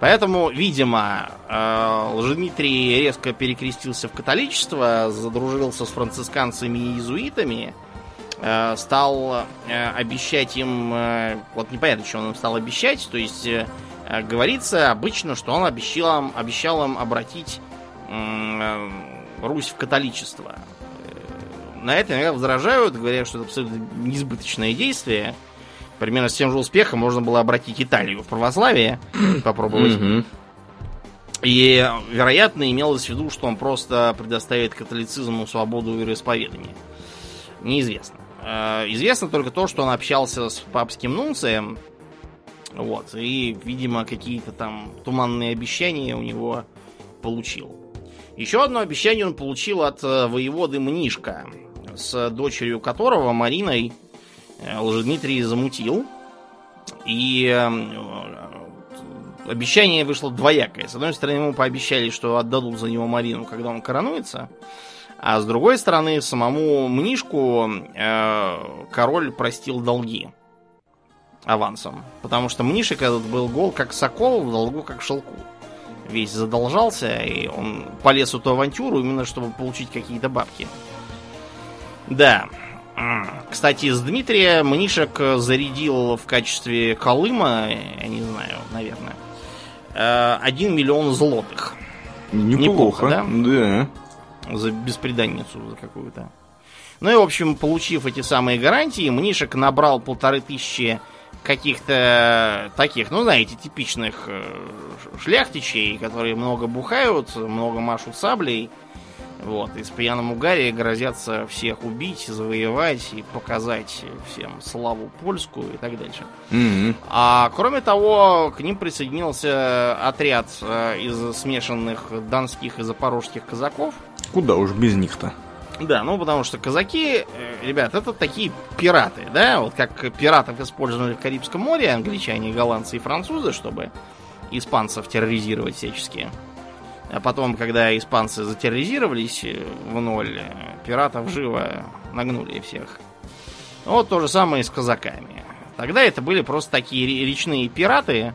Поэтому, видимо, э, Лжедмитрий резко перекрестился в католичество, задружился с францисканцами и иезуитами, э, стал э, обещать им... Вот непонятно, что он им стал обещать. То есть, говорится обычно, что он обещал им, обещал им обратить Русь в католичество. На это иногда возражают, говорят, что это абсолютно несбыточное действие – Примерно с тем же успехом можно было обратить Италию в православие, попробовать. И, вероятно, имелось в виду, что он просто предоставит католицизму свободу вероисповедания. Неизвестно. Э, известно только то, что он общался с папским нунцием. Вот. И, видимо, какие-то там туманные обещания у него получил. Еще одно обещание он получил от э, воеводы Мнишка, с дочерью которого, Мариной, Лжедмитрий замутил. И э, обещание вышло двоякое. С одной стороны, ему пообещали, что отдадут за него Марину, когда он коронуется. А с другой стороны, самому Мнишку э, король простил долги авансом. Потому что Мнишек этот был гол как сокол, в долгу как шелку. весь задолжался, и он полез в эту авантюру именно чтобы получить какие-то бабки. Да. Кстати, из Дмитрия Мнишек зарядил в качестве Колыма, я не знаю, наверное, 1 миллион злотых. Неплохо, Неплохо да? Да. За беспреданницу за какую-то. Ну и, в общем, получив эти самые гарантии, Мнишек набрал полторы тысячи каких-то таких, ну, знаете, типичных э, шляхтичей, которые много бухают, много машут саблей, вот, и с пьяным угаре грозятся всех убить, завоевать и показать всем славу польскую и так дальше. Mm-hmm. А кроме того, к ним присоединился отряд э, из смешанных донских и запорожских казаков. Куда уж без них-то? Да, ну потому что казаки, э, ребят, это такие пираты, да? Вот как пиратов использовали в Карибском море англичане, голландцы и французы, чтобы испанцев терроризировать всячески. А потом, когда испанцы затерроризировались э, в ноль, э, пиратов живо нагнули всех. Вот то же самое и с казаками. Тогда это были просто такие речные пираты,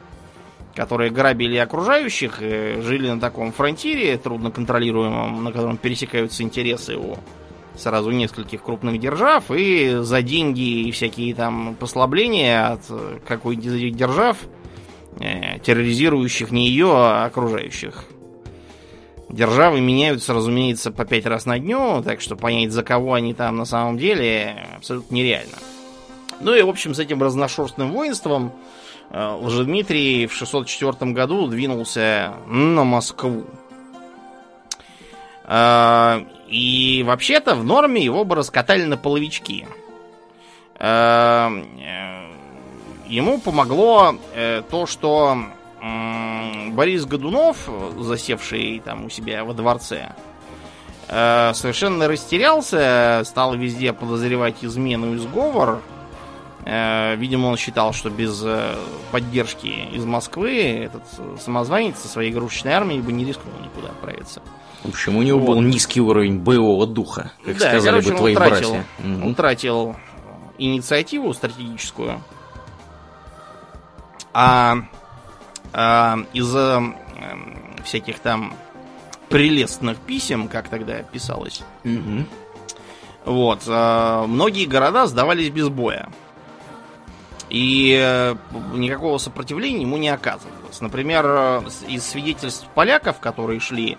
которые грабили окружающих, жили на таком фронтире, трудно контролируемом, на котором пересекаются интересы у сразу нескольких крупных держав, и за деньги и всякие там послабления от какой-нибудь держав, э, терроризирующих не ее, а окружающих. Державы меняются, разумеется, по пять раз на дню, так что понять, за кого они там на самом деле, абсолютно нереально. Ну и, в общем, с этим разношерстным воинством э, Лжедмитрий в 604 году двинулся на Москву. Э, и вообще-то в норме его бы раскатали на половички. Э, ему помогло то, что Борис Годунов, засевший там у себя во дворце, совершенно растерялся, стал везде подозревать измену и сговор, Э, видимо, он считал, что без э, поддержки из Москвы этот самозванец со своей игрушечной армией бы не рискнул никуда отправиться. В общем, у него вот. был низкий уровень боевого духа, как да, сказали короче, бы твои утратил, братья. Он утратил инициативу стратегическую. А, а из э, всяких там прелестных писем, как тогда писалось, угу. вот, а, многие города сдавались без боя. И э, никакого сопротивления ему не оказывалось. Например, э, из свидетельств поляков, которые шли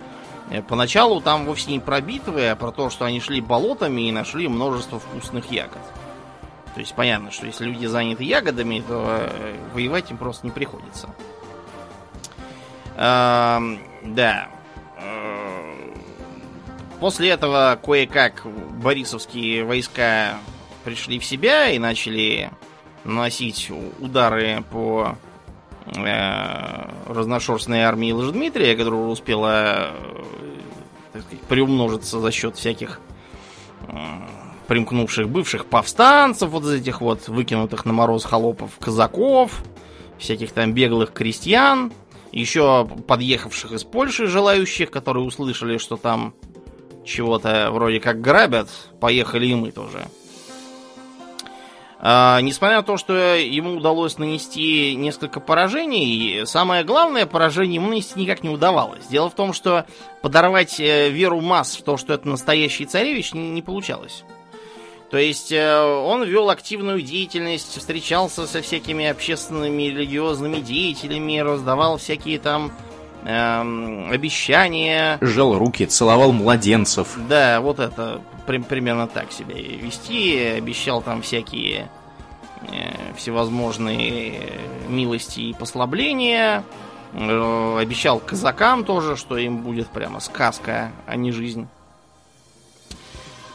э, поначалу, там вовсе не про битвы, а про то, что они шли болотами и нашли множество вкусных ягод. То есть понятно, что если люди заняты ягодами, то воевать им просто не приходится. Эм, да. После этого кое-как борисовские войска пришли в себя и начали наносить удары по э, разношерстной армии Лжедмитрия, которая успела э, так сказать, приумножиться за счет всяких э, примкнувших бывших повстанцев, вот из этих вот выкинутых на мороз холопов казаков, всяких там беглых крестьян, еще подъехавших из Польши желающих, которые услышали, что там чего-то вроде как грабят, поехали и мы тоже. А, несмотря на то, что ему удалось нанести несколько поражений, самое главное поражение ему нанести никак не удавалось. Дело в том, что подорвать э, веру масс в то, что это настоящий царевич, не, не получалось. То есть э, он вел активную деятельность, встречался со всякими общественными и религиозными деятелями, раздавал всякие там эм, обещания. Жал руки, целовал младенцев. Да, вот это при, примерно так себя вести. Обещал там всякие э, всевозможные милости и послабления. Э, обещал казакам тоже, что им будет прямо сказка, а не жизнь.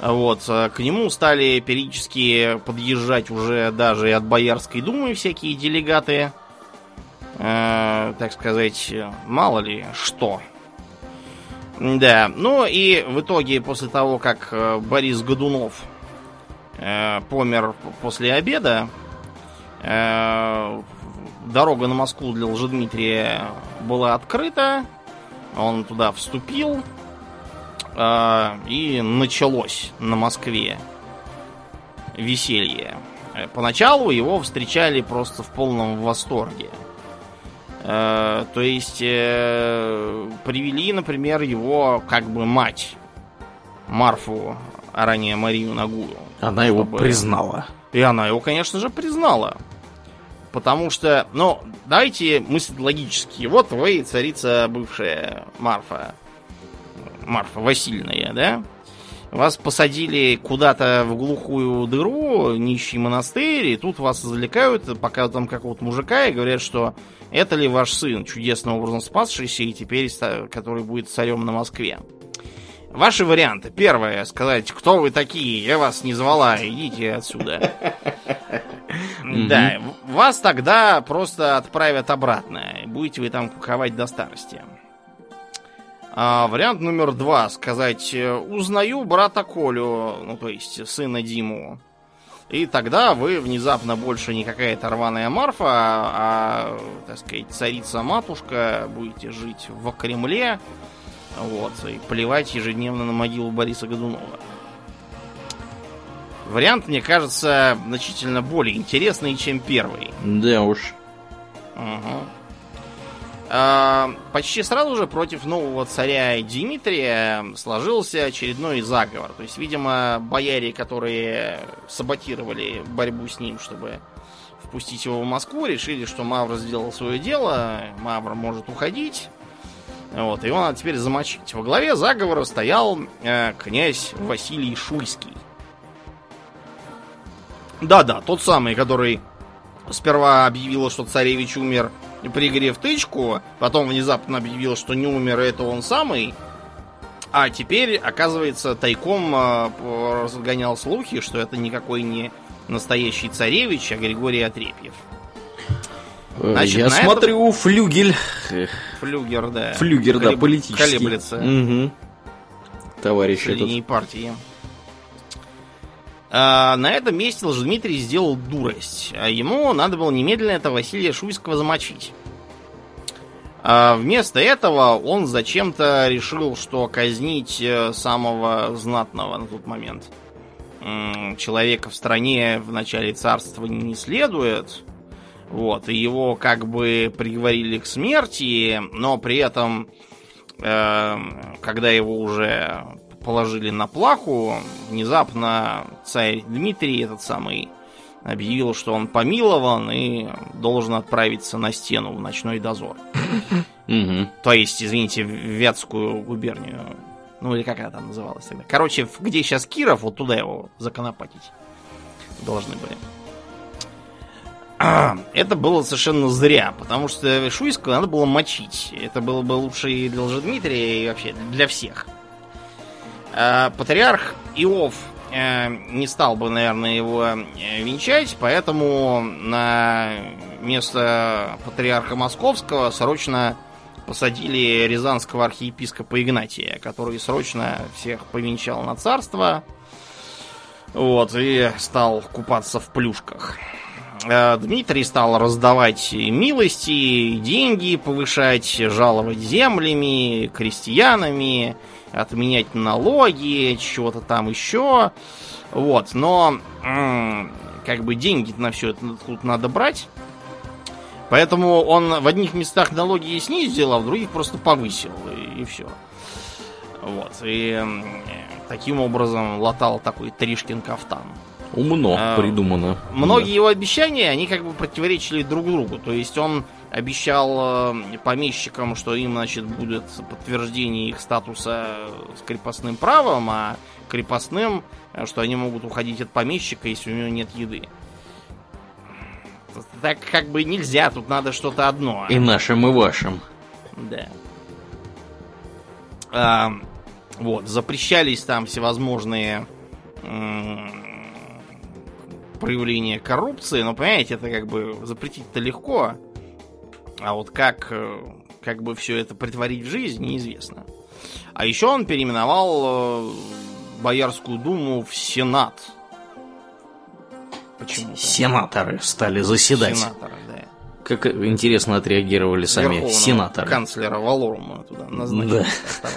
Вот, э, к нему стали периодически подъезжать уже даже от Боярской думы всякие делегаты. Э, так сказать, мало ли что. Да, ну и в итоге после того, как э, Борис Годунов э, помер после обеда, э, дорога на Москву для Лжедмитрия была открыта, он туда вступил, и началось на Москве веселье. Поначалу его встречали просто в полном восторге. Э, то есть э, привели, например, его как бы мать Марфу, а ранее Марию Нагую. Она его признала. И она его, конечно же, признала. Потому что, ну, давайте мыслить логически. Вот вы царица бывшая Марфа. Марфа Васильная, да? Вас посадили куда-то в глухую дыру, нищий монастырь, и тут вас извлекают, пока там какого-то мужика, и говорят, что это ли ваш сын, чудесным образом спасшийся, и теперь, который будет царем на Москве. Ваши варианты. Первое, сказать, кто вы такие, я вас не звала, идите отсюда. Да, вас тогда просто отправят обратно. Будете вы там куковать до старости. А, вариант номер два. Сказать, узнаю брата Колю, ну то есть сына Диму. И тогда вы внезапно больше не какая-то рваная Марфа, а, а так сказать, царица-матушка, будете жить в Кремле, вот, и плевать ежедневно на могилу Бориса Годунова. Вариант, мне кажется, значительно более интересный, чем первый. Да уж. Угу. А, почти сразу же против нового царя Дмитрия сложился очередной заговор. То есть, видимо, бояре, которые саботировали борьбу с ним, чтобы впустить его в Москву, решили, что Мавр сделал свое дело, Мавр может уходить. Вот, его надо теперь замочить. Во главе заговора стоял э, князь Василий Шуйский. Да-да, тот самый, который сперва объявил, что царевич умер при игре в тычку, потом внезапно объявил, что не умер, это он самый, а теперь, оказывается, тайком э, разгонял слухи, что это никакой не настоящий царевич, а Григорий Отрепьев. Э, Значит, Я смотрю, этом... флюгель. Флюгер, да. Флюгер, Колеб... да, политический. Колеблется. Угу. Товарищ этот. партии. А, на этом месте Лжедмитрий сделал дурость. А ему надо было немедленно это Василия Шуйского замочить. А вместо этого он зачем-то решил, что казнить э, самого знатного на тот момент человека в стране в начале царства не следует. Вот, и его как бы приговорили к смерти, но при этом, э, когда его уже положили на плаху, внезапно царь Дмитрий, этот самый, объявил, что он помилован и должен отправиться на стену в ночной дозор. То есть, извините, в Вятскую губернию. Ну, или как она там называлась тогда. Короче, где сейчас Киров, вот туда его законопатить должны были. Это было совершенно зря, потому что Шуйского надо было мочить. Это было бы лучше и для Лжедмитрия, и вообще для всех. Э, патриарх Иов э, не стал бы, наверное, его э, венчать, поэтому на место патриарха Московского срочно посадили рязанского архиепископа Игнатия, который срочно всех повенчал на царство. Вот, и стал купаться в плюшках. Дмитрий стал раздавать милости, деньги повышать, жаловать землями, крестьянами, отменять налоги, чего-то там еще. Вот, но как бы деньги на все это тут надо брать. Поэтому он в одних местах налоги снизил, а в других просто повысил, и, и все. Вот, и таким образом латал такой Тришкин кафтан. Умно а, придумано. Многие да. его обещания, они как бы противоречили друг другу. То есть он обещал э, помещикам, что им, значит, будет подтверждение их статуса с крепостным правом, а крепостным, э, что они могут уходить от помещика, если у него нет еды. Так как бы нельзя, тут надо что-то одно. И нашим, и вашим. Да. А, вот, запрещались там всевозможные проявления коррупции, но, понимаете, это как бы запретить-то легко. А вот как, э, как бы все это притворить в жизнь, неизвестно. А еще он переименовал э, Боярскую думу в Сенат. Почему? Сенаторы стали заседать. Сенаторы, да. Как интересно отреагировали сами Верховного сенаторы. канцлера Валорума туда назначили. Да.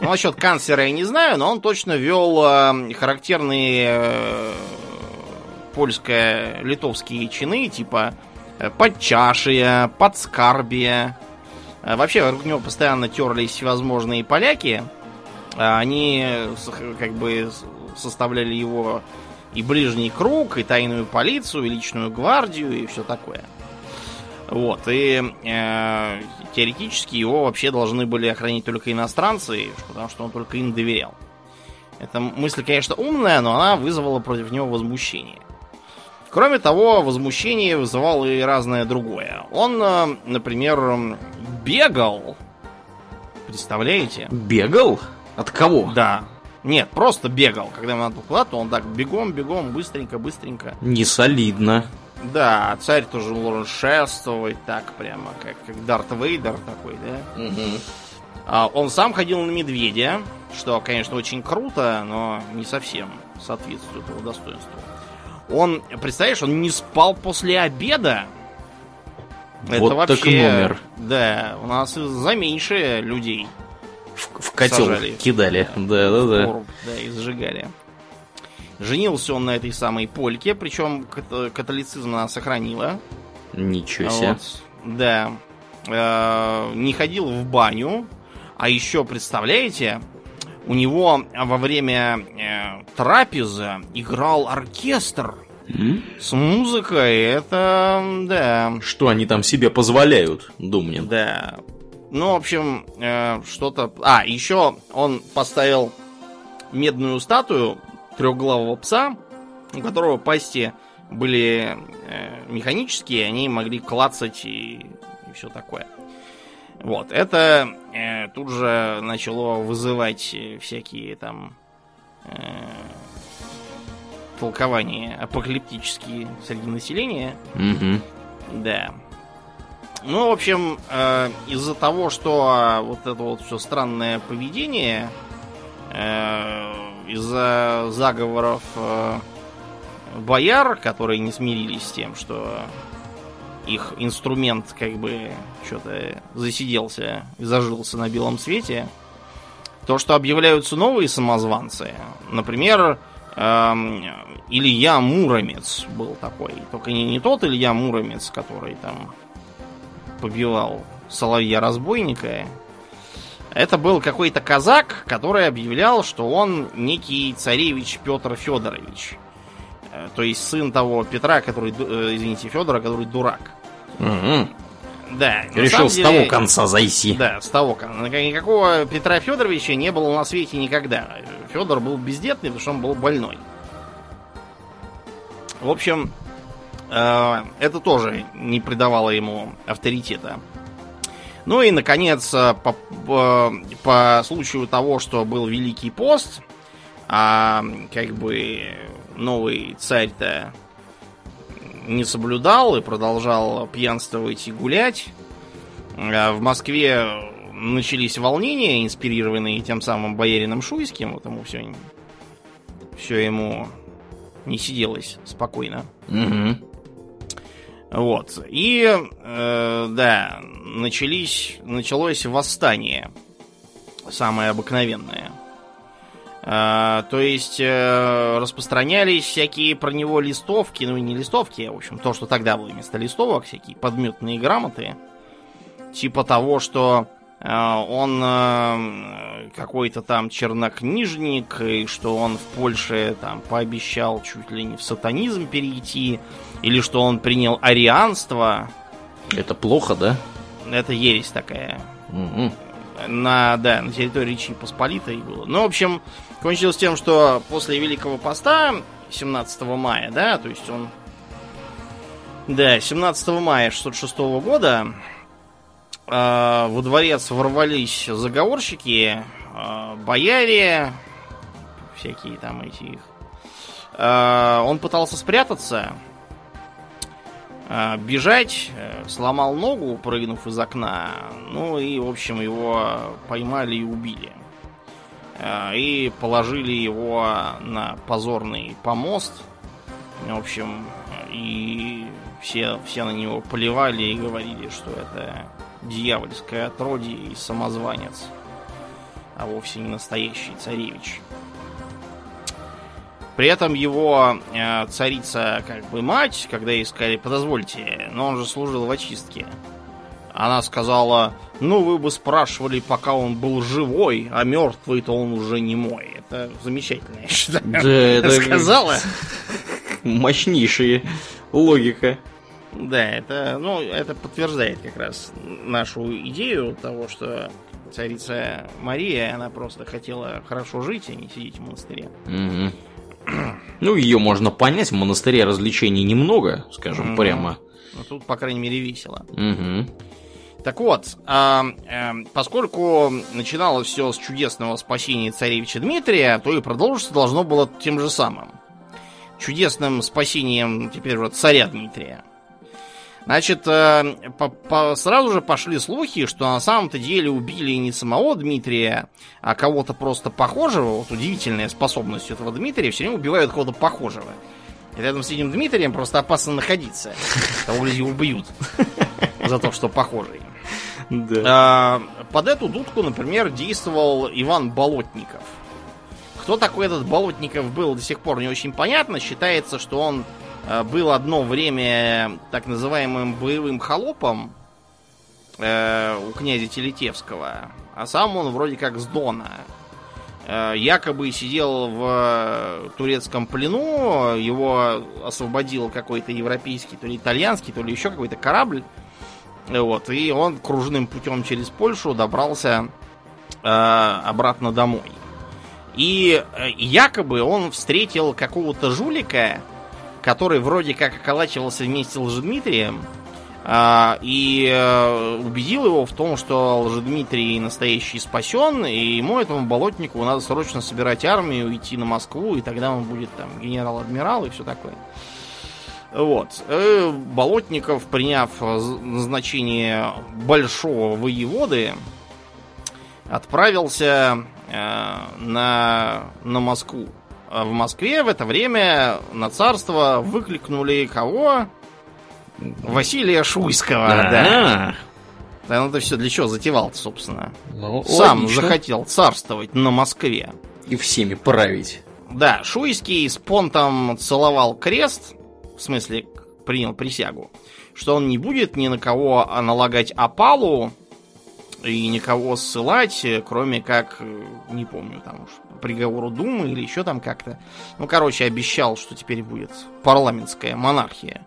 Ну, насчет канцлера я не знаю, но он точно вел э, характерные польско-литовские чины, типа подчашие, подскарбие. Вообще, вокруг него постоянно терлись всевозможные поляки. Они как бы составляли его и ближний круг, и тайную полицию, и личную гвардию, и все такое. Вот, и э, теоретически его вообще должны были охранить только иностранцы, потому что он только им доверял. Эта мысль, конечно, умная, но она вызвала против него возмущение. Кроме того, возмущение вызывало и разное другое. Он, э, например, бегал. Представляете? Бегал? От кого? Да. Нет, просто бегал. Когда ему надо куда-то, он так бегом, бегом, быстренько, быстренько. Не солидно. Да, царь тоже должен шествовать так прямо, как, как Дарт Вейдер такой, да? Угу. А, он сам ходил на медведя, что, конечно, очень круто, но не совсем соответствует его достоинству. Он, представляешь, он не спал после обеда. Вот Это вообще, так номер. Да, у нас за меньше людей. В, в котел сажали. кидали. Да, да, да. Да, и сжигали. Женился он на этой самой польке, причем католицизм она сохранила. Ничего себе. Вот, да. Э, не ходил в баню. А еще, представляете, у него во время э, трапезы играл оркестр. Mm? С музыкой это да. Что они там себе позволяют, Думнин? Да. Ну, в общем, э, что-то. А, еще он поставил медную статую трехглавого пса, у которого пасти были э, механические, они могли клацать и, и все такое. Вот, это э, тут же начало вызывать всякие там э, толкования апокалиптические среди населения. Угу. Да. Ну, в общем, э, из-за того, что вот это вот все странное поведение, э, из-за заговоров э, бояр, которые не смирились с тем, что их инструмент как бы что-то засиделся и зажился на белом свете, то, что объявляются новые самозванцы, например, эм, Илья Муромец был такой, только не, не тот Илья Муромец, который там побивал соловья-разбойника. Это был какой-то казак, который объявлял, что он некий царевич Петр Федорович. Э, то есть сын того Петра, который, э, извините, Федора, который дурак. Угу. Да. Решил с деле, того конца зайти. Да, с того конца. Никакого Петра Федоровича не было на свете никогда. Федор был бездетный, потому что он был больной. В общем, Э, это тоже не придавало ему авторитета. Ну и, наконец, по, по, по случаю того, что был Великий пост, а как бы новый царь-то не соблюдал и продолжал пьянствовать и гулять, э, в Москве начались волнения, инспирированные тем самым боярином Шуйским, вот ему все, все ему не сиделось спокойно. Угу. Вот. И, э, да, начались, началось восстание. Самое обыкновенное. Э, то есть э, распространялись всякие про него листовки, ну не листовки, а, в общем, то, что тогда было вместо листовок, всякие подметные грамоты. Типа того, что э, он э, какой-то там чернокнижник, и что он в Польше там пообещал чуть ли не в сатанизм перейти, или что он принял арианство. Это плохо, да? Это ересь такая. Угу. На, да, на территории Речи Посполитой было. Ну, в общем, кончилось тем, что после Великого Поста, 17 мая, да, то есть он... Да, 17 мая 606 года э, во дворец ворвались заговорщики, э, бояре, всякие там эти их. Э, он пытался спрятаться, а, бежать, э, сломал ногу, прыгнув из окна. Ну и, в общем, его поймали и убили. А, и положили его на позорный помост. В общем, и все, все на него поливали и говорили, что это дьявольское отродье и самозванец, а вовсе не настоящий царевич. При этом его э, царица, как бы мать, когда ей сказали, подозвольте, но он же служил в очистке. Она сказала, ну вы бы спрашивали, пока он был живой, а мертвый-то он уже не мой. Это замечательно, я считаю. Да, это сказала. Мощнейшая логика. Да, это, ну, это подтверждает как раз нашу идею того, что царица Мария, она просто хотела хорошо жить, а не сидеть в монастыре. Угу. Ну, ее можно понять, в монастыре развлечений немного, скажем угу. прямо. Но тут, по крайней мере, весело. Угу. Так вот, э, э, поскольку начиналось все с чудесного спасения царевича Дмитрия, то и продолжиться должно было тем же самым. Чудесным спасением теперь уже царя Дмитрия. Значит, э, по -по сразу же пошли слухи, что на самом-то деле убили не самого Дмитрия, а кого-то просто похожего. Вот удивительная способность этого Дмитрия, все время убивают кого-то похожего. И рядом с этим Дмитрием просто опасно находиться. Того гляди убьют за то, что похожий. Да. А, под эту дудку, например, действовал Иван Болотников. Кто такой этот Болотников был, до сих пор не очень понятно. Считается, что он а, был одно время так называемым боевым холопом э, у князя Телетевского, а сам он вроде как с Дона. Э, якобы сидел в турецком плену, его освободил какой-то европейский, то ли итальянский, то ли еще какой-то корабль. Вот, и он кружным путем через Польшу добрался э, обратно домой. И э, якобы он встретил какого-то жулика, который вроде как околачивался вместе с Лжедмитрием, э, и э, убедил его в том, что Лжедмитрий настоящий спасен, и ему, этому болотнику, надо срочно собирать армию, идти на Москву, и тогда он будет там генерал-адмирал и все такое. Вот. Э, Болотников, приняв назначение большого воеводы, отправился э, на, на Москву. А в Москве в это время на царство выкликнули кого? Василия Шуйского, да. да. Да он это все для чего затевал собственно? Ну, Сам логично. захотел царствовать на Москве. И всеми править. Да, Шуйский с понтом целовал крест, в смысле принял присягу, что он не будет ни на кого налагать опалу и никого ссылать, кроме как, не помню, там уж приговору Думы или еще там как-то. Ну, короче, обещал, что теперь будет парламентская монархия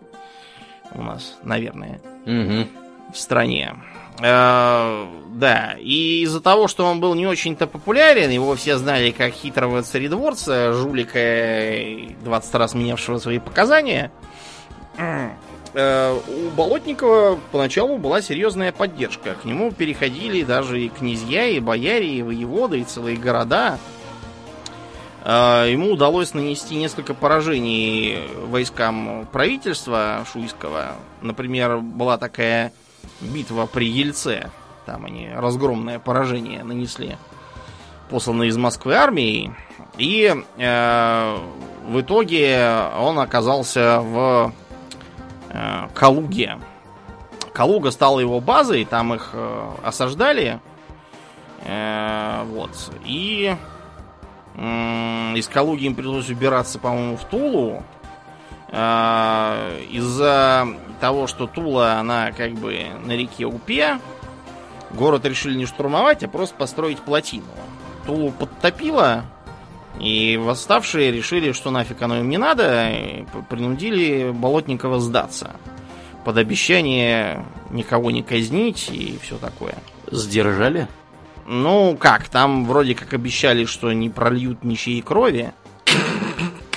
у нас, наверное, угу. в стране. Э, да, и из-за того, что он был не очень-то популярен, его все знали как хитрого царедворца, жулика, 20 раз менявшего свои показания, э, у Болотникова поначалу была серьезная поддержка. К нему переходили даже и князья, и бояре, и воеводы, и целые города. Э, ему удалось нанести несколько поражений войскам правительства шуйского. Например, была такая битва при Ельце. Там они разгромное поражение нанесли. Посланные из Москвы армией. И э, в итоге он оказался в э, Калуге. Калуга стала его базой, там их э, осаждали. Э, вот. И э, из Калуги им пришлось убираться, по-моему, в Тулу. Э, из-за того, что Тула, она как бы на реке Упе, город решили не штурмовать, а просто построить плотину. Тулу подтопило, и восставшие решили, что нафиг оно им не надо, и принудили Болотникова сдаться. Под обещание никого не казнить и все такое. Сдержали? Ну, как, там вроде как обещали, что не прольют ничьей крови.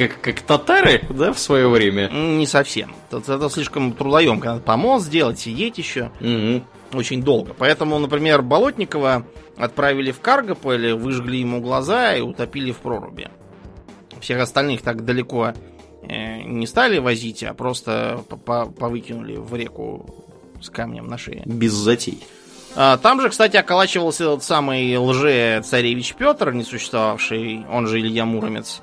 Как, как татары, да, в свое время? Не совсем. Это, это слишком трудоемко. Надо помост сделать, сидеть еще. Угу. Очень долго. Поэтому, например, Болотникова отправили в Каргополь, выжгли ему глаза и утопили в проруби. Всех остальных так далеко э, не стали возить, а просто повыкинули в реку с камнем на шее. Без затей. А, там же, кстати, околачивался тот самый лже-царевич Петр, не существовавший, он же Илья Муромец.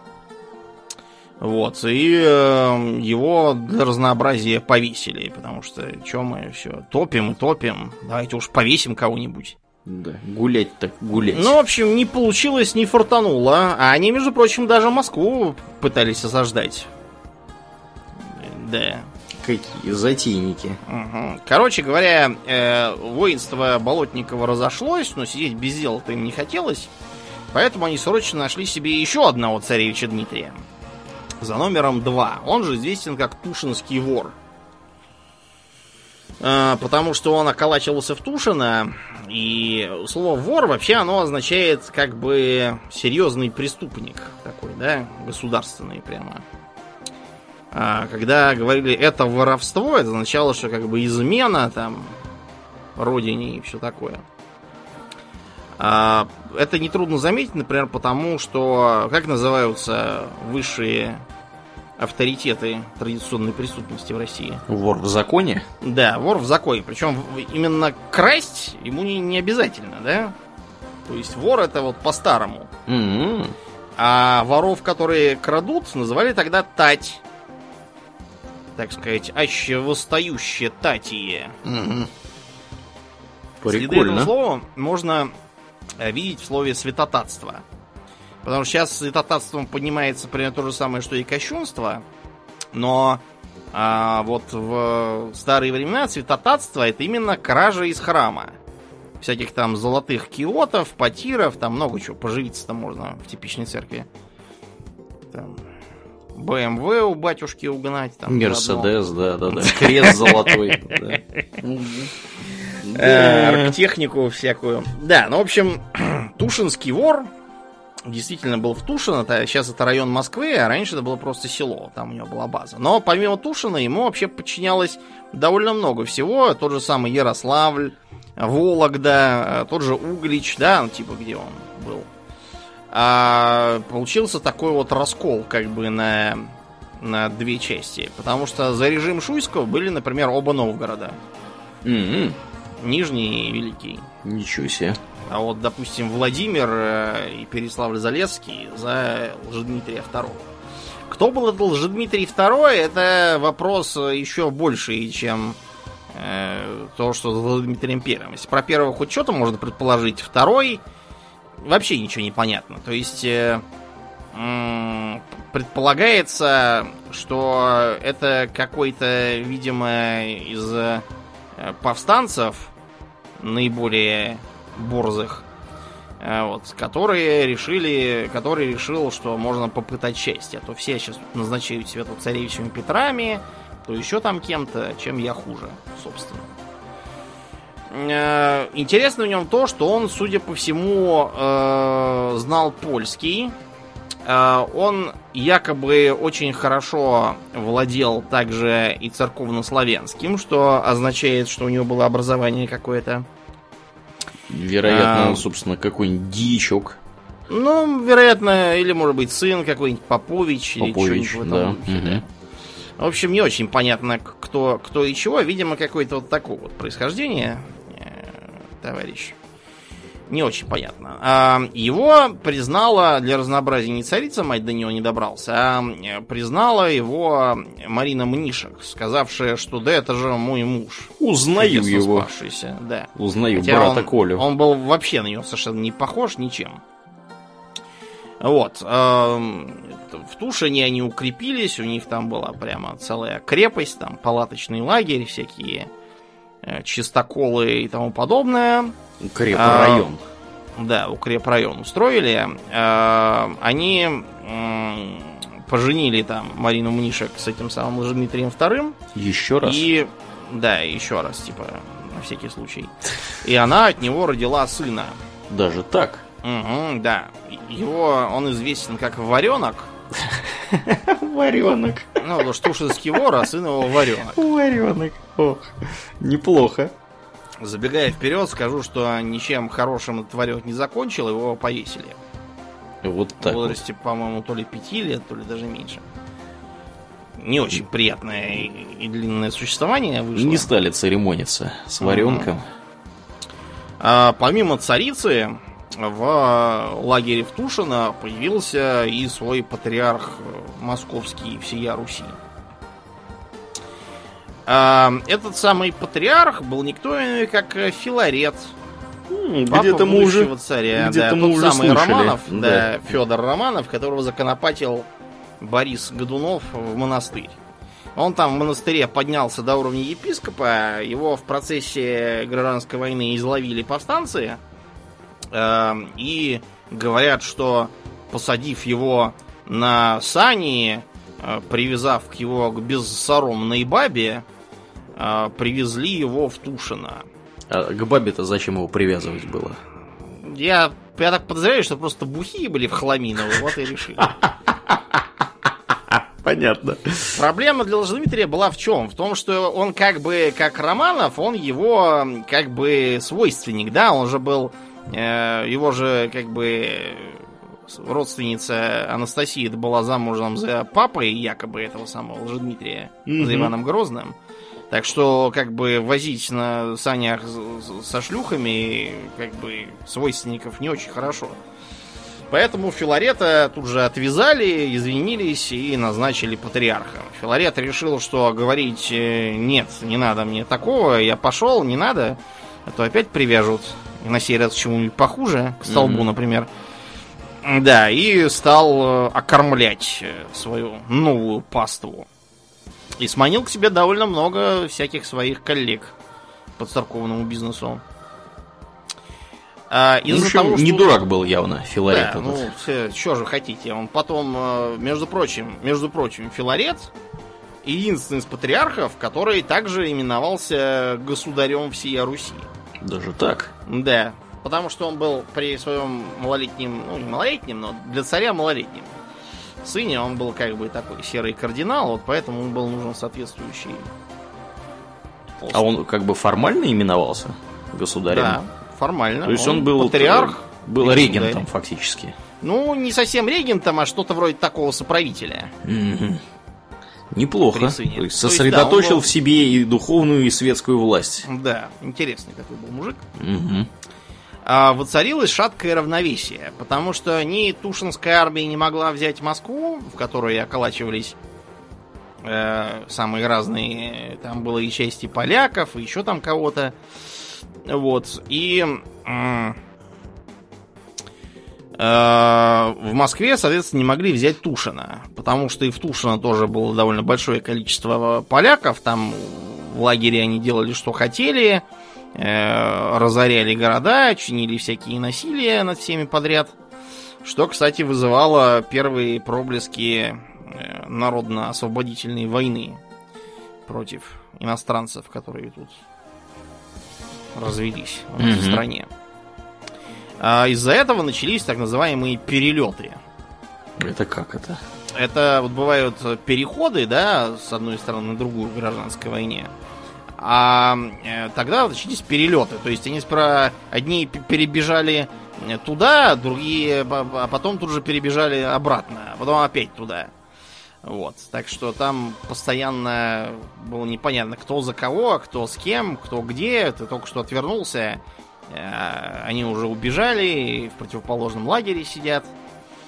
Вот, и э, его для разнообразия повесили, потому что что мы все топим и топим, давайте уж повесим кого-нибудь. Да, гулять так гулять. Ну, в общем, не получилось, не фартануло. А они, между прочим, даже Москву пытались осаждать. Да. Какие затейники. Угу. Короче говоря, э, воинство Болотникова разошлось, но сидеть без дела-то им не хотелось. Поэтому они срочно нашли себе еще одного царевича Дмитрия. За номером два. Он же известен как Тушинский вор. Э, потому что он околачивался в Тушино, и слово вор вообще оно означает как бы серьезный преступник такой, да, государственный прямо. А когда говорили это воровство, это означало, что как бы измена там родине и все такое. А, это нетрудно заметить, например, потому что как называются высшие авторитеты традиционной преступности в России? Вор в законе? Да, вор в законе. Причем именно красть ему не, не обязательно, да? То есть вор это вот по-старому. Mm-hmm. А воров, которые крадут, называли тогда тать. Так сказать, аще восстающие татие. Mm-hmm. Следы этого слова можно видеть в слове святотатство. Потому что сейчас святотатством поднимается примерно то же самое, что и кощунство. Но а, вот в старые времена святотатство это именно кража из храма. Всяких там золотых киотов, потиров, там много чего. Поживиться-то можно в типичной церкви. Там, БМВ у батюшки угнать. Там, Мерседес, да, да, да. Крест золотой. Э, арктехнику всякую. Да, ну, в общем, Тушинский вор действительно был в Тушино, это, сейчас это район Москвы, а раньше это было просто село, там у него была база. Но помимо Тушина ему вообще подчинялось довольно много всего, тот же самый Ярославль, Вологда, тот же Углич, да, ну, типа где он был. А получился такой вот раскол как бы на, на две части, потому что за режим Шуйского были, например, оба Новгорода. Mm-hmm. Нижний и Великий. Ничего себе. А вот, допустим, Владимир э, и Переславль-Залесский за Лжедмитрия II. Кто был этот Лжедмитрий II, это вопрос еще больший, чем э, то, что с Владимиром Первым. Если про первого хоть что-то можно предположить, второй вообще ничего не понятно. То есть э, э, предполагается, что это какой-то, видимо, из повстанцев наиболее борзых, э, вот, которые решили, который решил, что можно попытать счастье. А то все сейчас назначают себя тут царевичами Петрами, то еще там кем-то, чем я хуже, собственно. Э, интересно в нем то, что он, судя по всему, э, знал польский. Он якобы очень хорошо владел также и церковно-славянским, что означает, что у него было образование какое-то. Вероятно, а, собственно, какой-нибудь дичок. Ну, вероятно, или может быть сын какой-нибудь Попович, Попович или да. Духе, да. В общем, не очень понятно, кто, кто и чего. Видимо, какое-то вот такое вот происхождение, э, товарищ не очень понятно. А, его признала для разнообразия не царица, мать до него не добрался, а э, признала его Марина Мнишек, сказавшая, что да, это же мой муж. Узнаю его. Спавшийся, да. Узнаю Хотя брата он, Колю. Он был вообще на него совершенно не похож ничем. Вот. В Тушине они укрепились, у них там была прямо целая крепость, там палаточный лагерь, всякие чистоколы и тому подобное. Укрепрайон. А, да, укрепрайон устроили. А, они поженили там Марину Мнишек с этим самым Дмитрием Вторым. Еще раз? И, да, еще раз, типа, на всякий случай. И она от него родила сына. Даже так? Угу, да. Его, он известен как Варенок. Варенок. Ну, потому что Тушинский вор, а сын его Варенок. Варенок. Ох, неплохо. Забегая вперед, скажу, что ничем хорошим этот варек не закончил, его повесили. Вот так. В возрасте, вот. по-моему, то ли пяти лет, то ли даже меньше. Не очень приятное и длинное существование вышло. Не стали церемониться с варенком. Угу. А, помимо царицы, в лагере в Тушино появился и свой патриарх московский всея Руси. Этот самый патриарх был никто иной, как Филарет. Где-то мы уже царя, где-то да, мы уже самый слышали. Романов, да, да, Федор Романов, которого законопатил Борис Годунов в монастырь. Он там в монастыре поднялся до уровня епископа, его в процессе гражданской войны изловили повстанцы, э, и говорят, что посадив его на сани, э, привязав к его к безсоромной бабе, э, привезли его в Тушино. А к бабе-то зачем его привязывать было? Я, я так подозреваю, что просто бухие были в хламиново, вот и решили. Понятно. Проблема для Лжедмитрия была в чем? В том, что он как бы, как Романов, он его как бы свойственник, да, он же был, его же как бы родственница Анастасия была замужем за папой якобы этого самого Лжедмитрия, mm-hmm. за Иваном Грозным. Так что, как бы, возить на санях со шлюхами, как бы, свойственников не очень хорошо. Поэтому Филарета тут же отвязали, извинились и назначили патриархом. Филарет решил, что говорить э, нет, не надо мне такого, я пошел, не надо, а то опять привяжут. На сей раз чему-нибудь похуже, к столбу, mm-hmm. например. Да, и стал э, окормлять э, свою новую паству. И сманил к себе довольно много всяких своих коллег по церковному бизнесу. А, из-за ну, того, не что... дурак был явно Филарет. Да, ну, что же хотите. Он потом, э, между прочим, между прочим, Филарет единственный из патриархов, который также именовался государем всей Руси. Даже так? Да, потому что он был при своем малолетнем, ну не малолетнем, но для царя малолетнем сыне, он был как бы такой серый кардинал, вот поэтому он был нужен соответствующий пост. А он как бы формально именовался государем? Да, формально. То есть он, он был патриарх, был регентом фактически. Ну, не совсем регентом, а что-то вроде такого соправителя. Mm-hmm. Неплохо. То есть сосредоточил То есть, да, был... в себе и духовную, и светскую власть. Да, интересный такой был мужик. Угу. А, воцарилось шаткое равновесие, потому что ни Тушинская армия не могла взять Москву, в которой околачивались э, самые разные, там было и части поляков, и еще там кого-то, вот, и э, в Москве, соответственно, не могли взять Тушина, потому что и в Тушино тоже было довольно большое количество поляков, там в лагере они делали, что хотели, Э, разоряли города, чинили всякие насилия над всеми подряд. Что, кстати, вызывало первые проблески э, народно-освободительной войны против иностранцев, которые тут развелись в этой mm-hmm. стране. А из-за этого начались так называемые перелеты. Это как это? Это вот бывают переходы, да, с одной стороны на другую в гражданской войне. А э, тогда начались перелеты. То есть они сперва одни перебежали э, туда, другие, а потом тут же перебежали обратно, а потом опять туда. Вот. Так что там постоянно было непонятно, кто за кого, кто с кем, кто где. Ты только что отвернулся. Э, они уже убежали, в противоположном лагере сидят.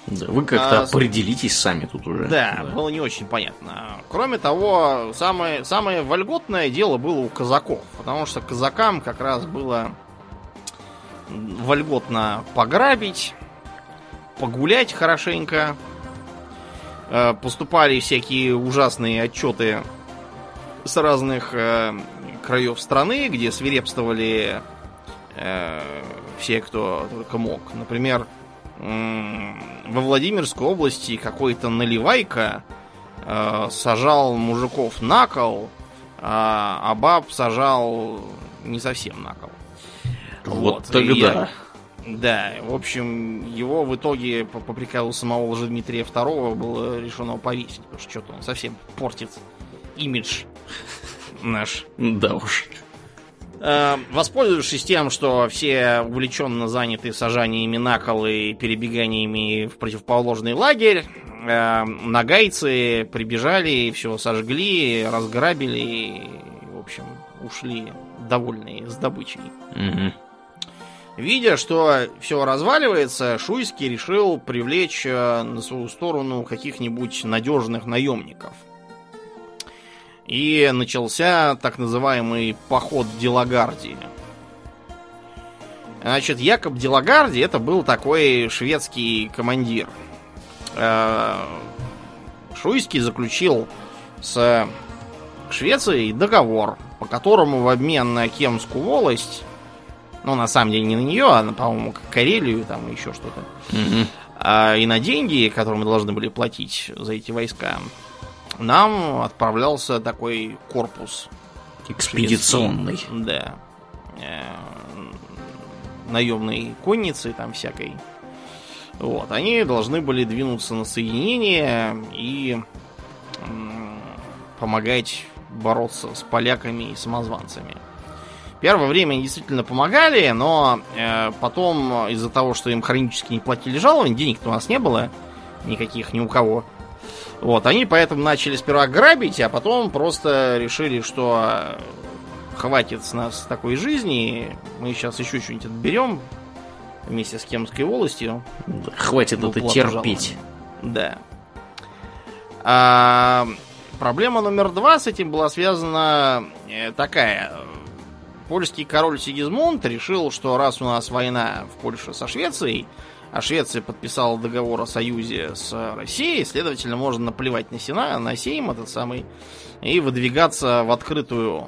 Да, вы как-то а, определитесь сами тут уже. Да, да, было не очень понятно. Кроме того, самое, самое вольготное дело было у казаков, потому что казакам как раз было вольготно пограбить, погулять хорошенько. Э, поступали всякие ужасные отчеты с разных э, краев страны, где свирепствовали все, кто только мог. Например, во Владимирской области какой-то наливайка э, сажал мужиков на кол, а, а баб сажал не совсем на кол. Вот, вот тогда. И, да, в общем, его в итоге по, по приказу самого Дмитрия II было решено повесить, потому что что-то он совсем портит имидж наш. Да уж. Э, воспользовавшись тем, что все увлеченно заняты сажаниями на кол и перебеганиями в противоположный лагерь, э, нагайцы прибежали, и все сожгли, разграбили и, в общем, ушли довольные с добычей. Угу. Видя, что все разваливается, Шуйский решил привлечь э, на свою сторону каких-нибудь надежных наемников – и начался так называемый поход Делагардии. Значит, Якоб Делагарди это был такой шведский командир. Э, Шуйский заключил с Швецией договор, по которому в обмен на Кемскую волость, ну, на самом деле не на нее, а, на, по-моему, Карелию, там еще что-то, угу. а, и на деньги, которые мы должны были платить за эти войска, нам отправлялся такой корпус. Экспедиционный. Шведский, да. Э, наемной конницы там всякой. Вот, они должны были двинуться на соединение и помогать бороться с поляками и самозванцами. Первое время они действительно помогали, но э, потом из-за того, что им хронически не платили жалования, денег-то у нас не было никаких ни у кого. Вот, они поэтому начали сперва грабить, а потом просто решили, что хватит с нас такой жизни, мы сейчас еще что-нибудь отберем вместе с Кемской волостью. Хватит это терпеть. Да. А, проблема номер два с этим была связана э, такая. Польский король Сигизмунд решил, что раз у нас война в Польше со Швецией, а Швеция подписала договор о союзе с Россией, следовательно, можно наплевать на Сена, на Сейм этот самый, и выдвигаться в открытую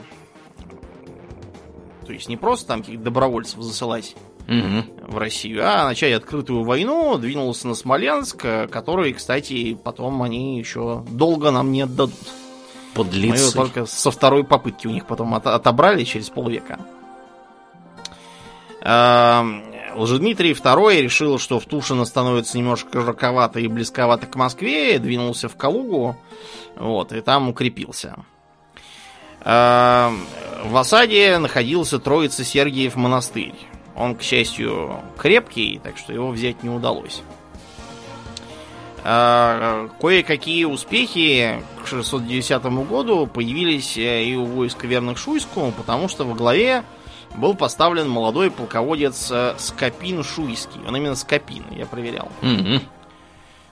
то есть не просто там каких-то добровольцев засылать угу. в Россию, а начать открытую войну, двинулся на Смоленск, который, кстати, потом они еще долго нам не отдадут. Подлецы. Мы его только со второй попытки у них потом от отобрали через полвека. Лжедмитрий II решил, что в Тушино становится немножко жарковато и близковато к Москве, двинулся в Калугу, вот, и там укрепился. Эм, в осаде находился Троица Сергиев монастырь. Он, к счастью, крепкий, так что его взять не удалось. Эм, кое-какие успехи к 610 году появились э, и у войск верных Шуйскому, потому что во главе был поставлен молодой полководец э, Скопин Шуйский. Он именно Скопин, я проверял. Mm-hmm.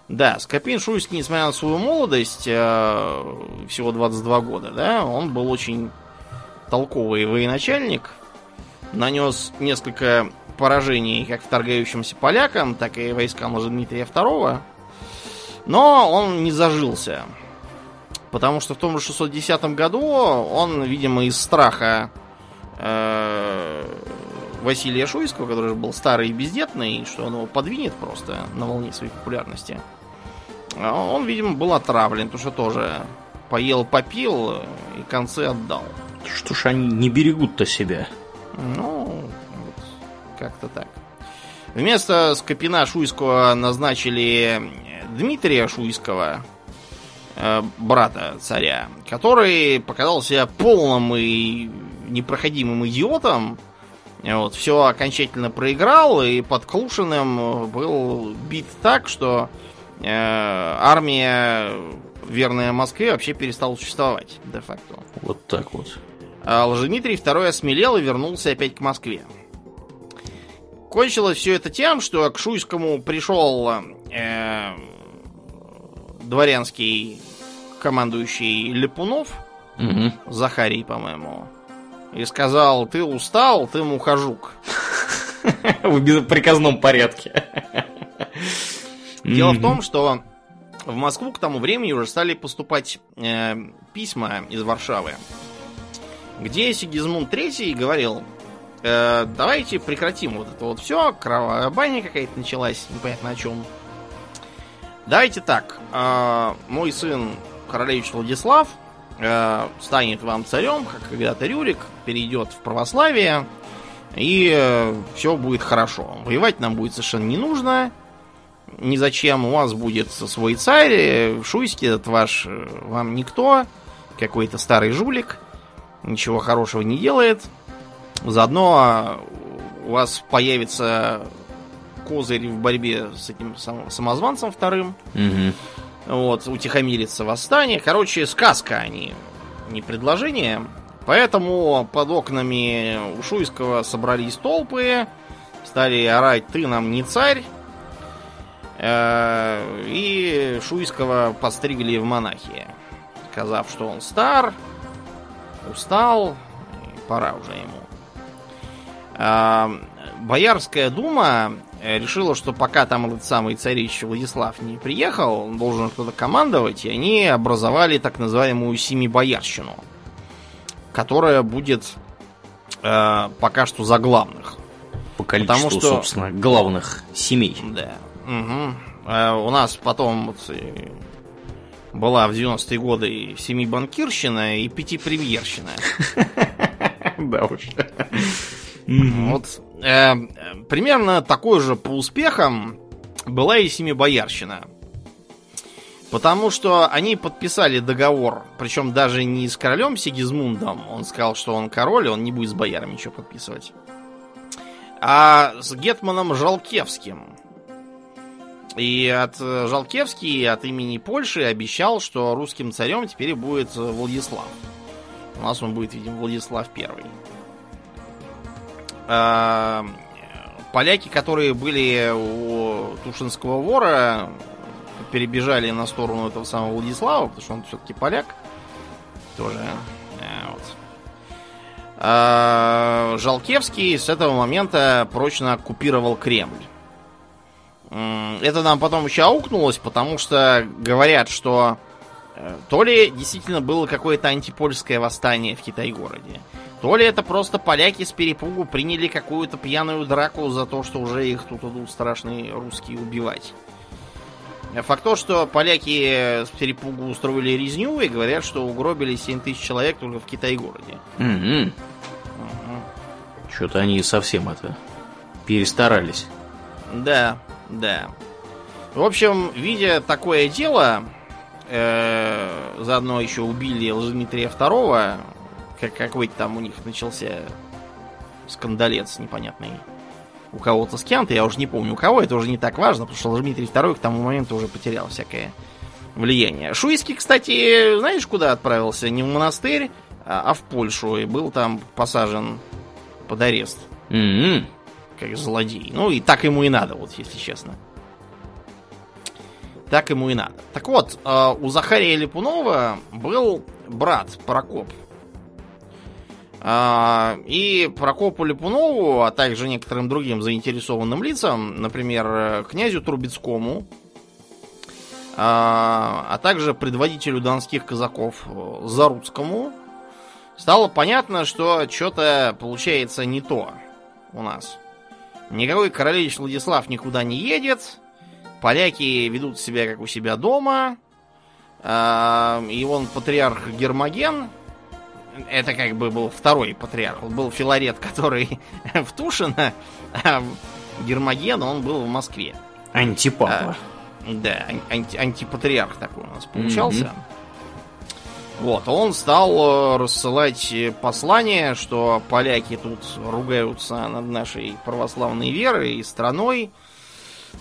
Да, Скопин Шуйский, несмотря на свою молодость, э, всего 22 года, да, он был очень толковый военачальник, нанес несколько поражений как вторгающимся полякам, так и войскам Дмитрия II, но он не зажился. Потому что в том же 610 году он, видимо, из страха Василия Шуйского, который же был старый и бездетный, что он его подвинет просто на волне своей популярности, а он, видимо, был отравлен, потому что тоже поел, попил и концы отдал. Что ж они не берегут-то себя? Ну, вот, как-то так. Вместо Скопина Шуйского назначили Дмитрия Шуйского, э, брата царя, который показал себя полным и непроходимым идиотом. Вот, все окончательно проиграл и под Клушиным был бит так, что Э, армия, верная Москве, вообще перестала существовать, де-факто. Вот так вот. А Лжедмитрий II осмелел и вернулся опять к Москве. Кончилось все это тем, что к Шуйскому пришел э, дворянский командующий Лепунов, угу. Захарий, по-моему, и сказал, ты устал, ты мухожук. В приказном порядке. Дело в том, что в Москву к тому времени уже стали поступать э, письма из Варшавы, где Сигизмунд III говорил, э, давайте прекратим вот это вот все, кровавая баня какая-то началась, непонятно о чем. Давайте так, э, мой сын королевич Владислав э, станет вам царем, как когда-то Рюрик, перейдет в православие, и э, все будет хорошо. Воевать нам будет совершенно не нужно, ни зачем, у вас будет свой царь, Шуйский этот ваш вам никто, какой-то старый жулик, ничего хорошего не делает. Заодно у вас появится козырь в борьбе с этим самозванцем вторым. Угу. Вот, утихомирится восстание. Короче, сказка они, не предложение. Поэтому под окнами у Шуйского собрались толпы, стали орать «ты нам не царь», Э, и Шуйского постригли в монахи, сказав, что он стар, устал, пора уже ему. Э, Боярская дума решила, что пока там этот самый царевич Владислав не приехал, он должен кто-то командовать, и они образовали так называемую Семибоярщину, которая будет э, пока что за главных. По количеству, Потому что, собственно, главных семей. Да. Угу. А у нас потом вот, э, была в 90-е годы и семибанкирщина, и пятипремьерщина. Да уж. Вот э, примерно такой же по успехам была и Семибоярщина. Потому что они подписали договор, причем даже не с королем Сигизмундом, он сказал, что он король, и он не будет с боярами ничего подписывать, а с Гетманом Жалкевским. И от э, Жалкевский от имени Польши обещал, что русским царем теперь будет Владислав. У нас он будет, видимо, Владислав Первый. А, поляки, которые были у Тушинского вора, перебежали на сторону этого самого Владислава, потому что он все-таки поляк. Тоже. Э, вот. А, Жалкевский с этого момента прочно оккупировал Кремль. Это нам потом еще аукнулось, потому что говорят, что э, то ли действительно было какое-то антипольское восстание в Китай-городе, то ли это просто поляки с перепугу приняли какую-то пьяную драку за то, что уже их тут идут страшные русские убивать. Факт то, что поляки с перепугу устроили резню и говорят, что угробили 7 тысяч человек только в Китай-городе. Угу. Угу. Что-то они совсем это перестарались. Да, да. В общем, видя такое дело, э, заодно еще убили Лжедмитрия II, как какой-то там у них начался скандалец непонятный у кого-то с кем-то, я уже не помню у кого, это уже не так важно, потому что Дмитрий II к тому моменту уже потерял всякое влияние. Шуйский, кстати, знаешь, куда отправился? Не в монастырь, а, а в Польшу, и был там посажен под арест. Mm-hmm. Как злодей. Ну и так ему и надо, вот если честно так ему и надо. Так вот, э, у Захария Липунова был брат Прокоп. Э, и Прокопу Липунову, а также некоторым другим заинтересованным лицам, например, князю Трубецкому, э, а также предводителю донских казаков Заруцкому, стало понятно, что что-то получается не то у нас. Никакой королевич Владислав никуда не едет, Поляки ведут себя как у себя дома. А, и он патриарх Гермоген. Это как бы был второй патриарх. Он был Филарет, который в Тушино, а Гермоген он был в Москве. Антипапа. А, да, анти антипатриарх такой у нас получался. Mm-hmm. Вот, он стал э, рассылать послания, что поляки тут ругаются над нашей православной верой и страной,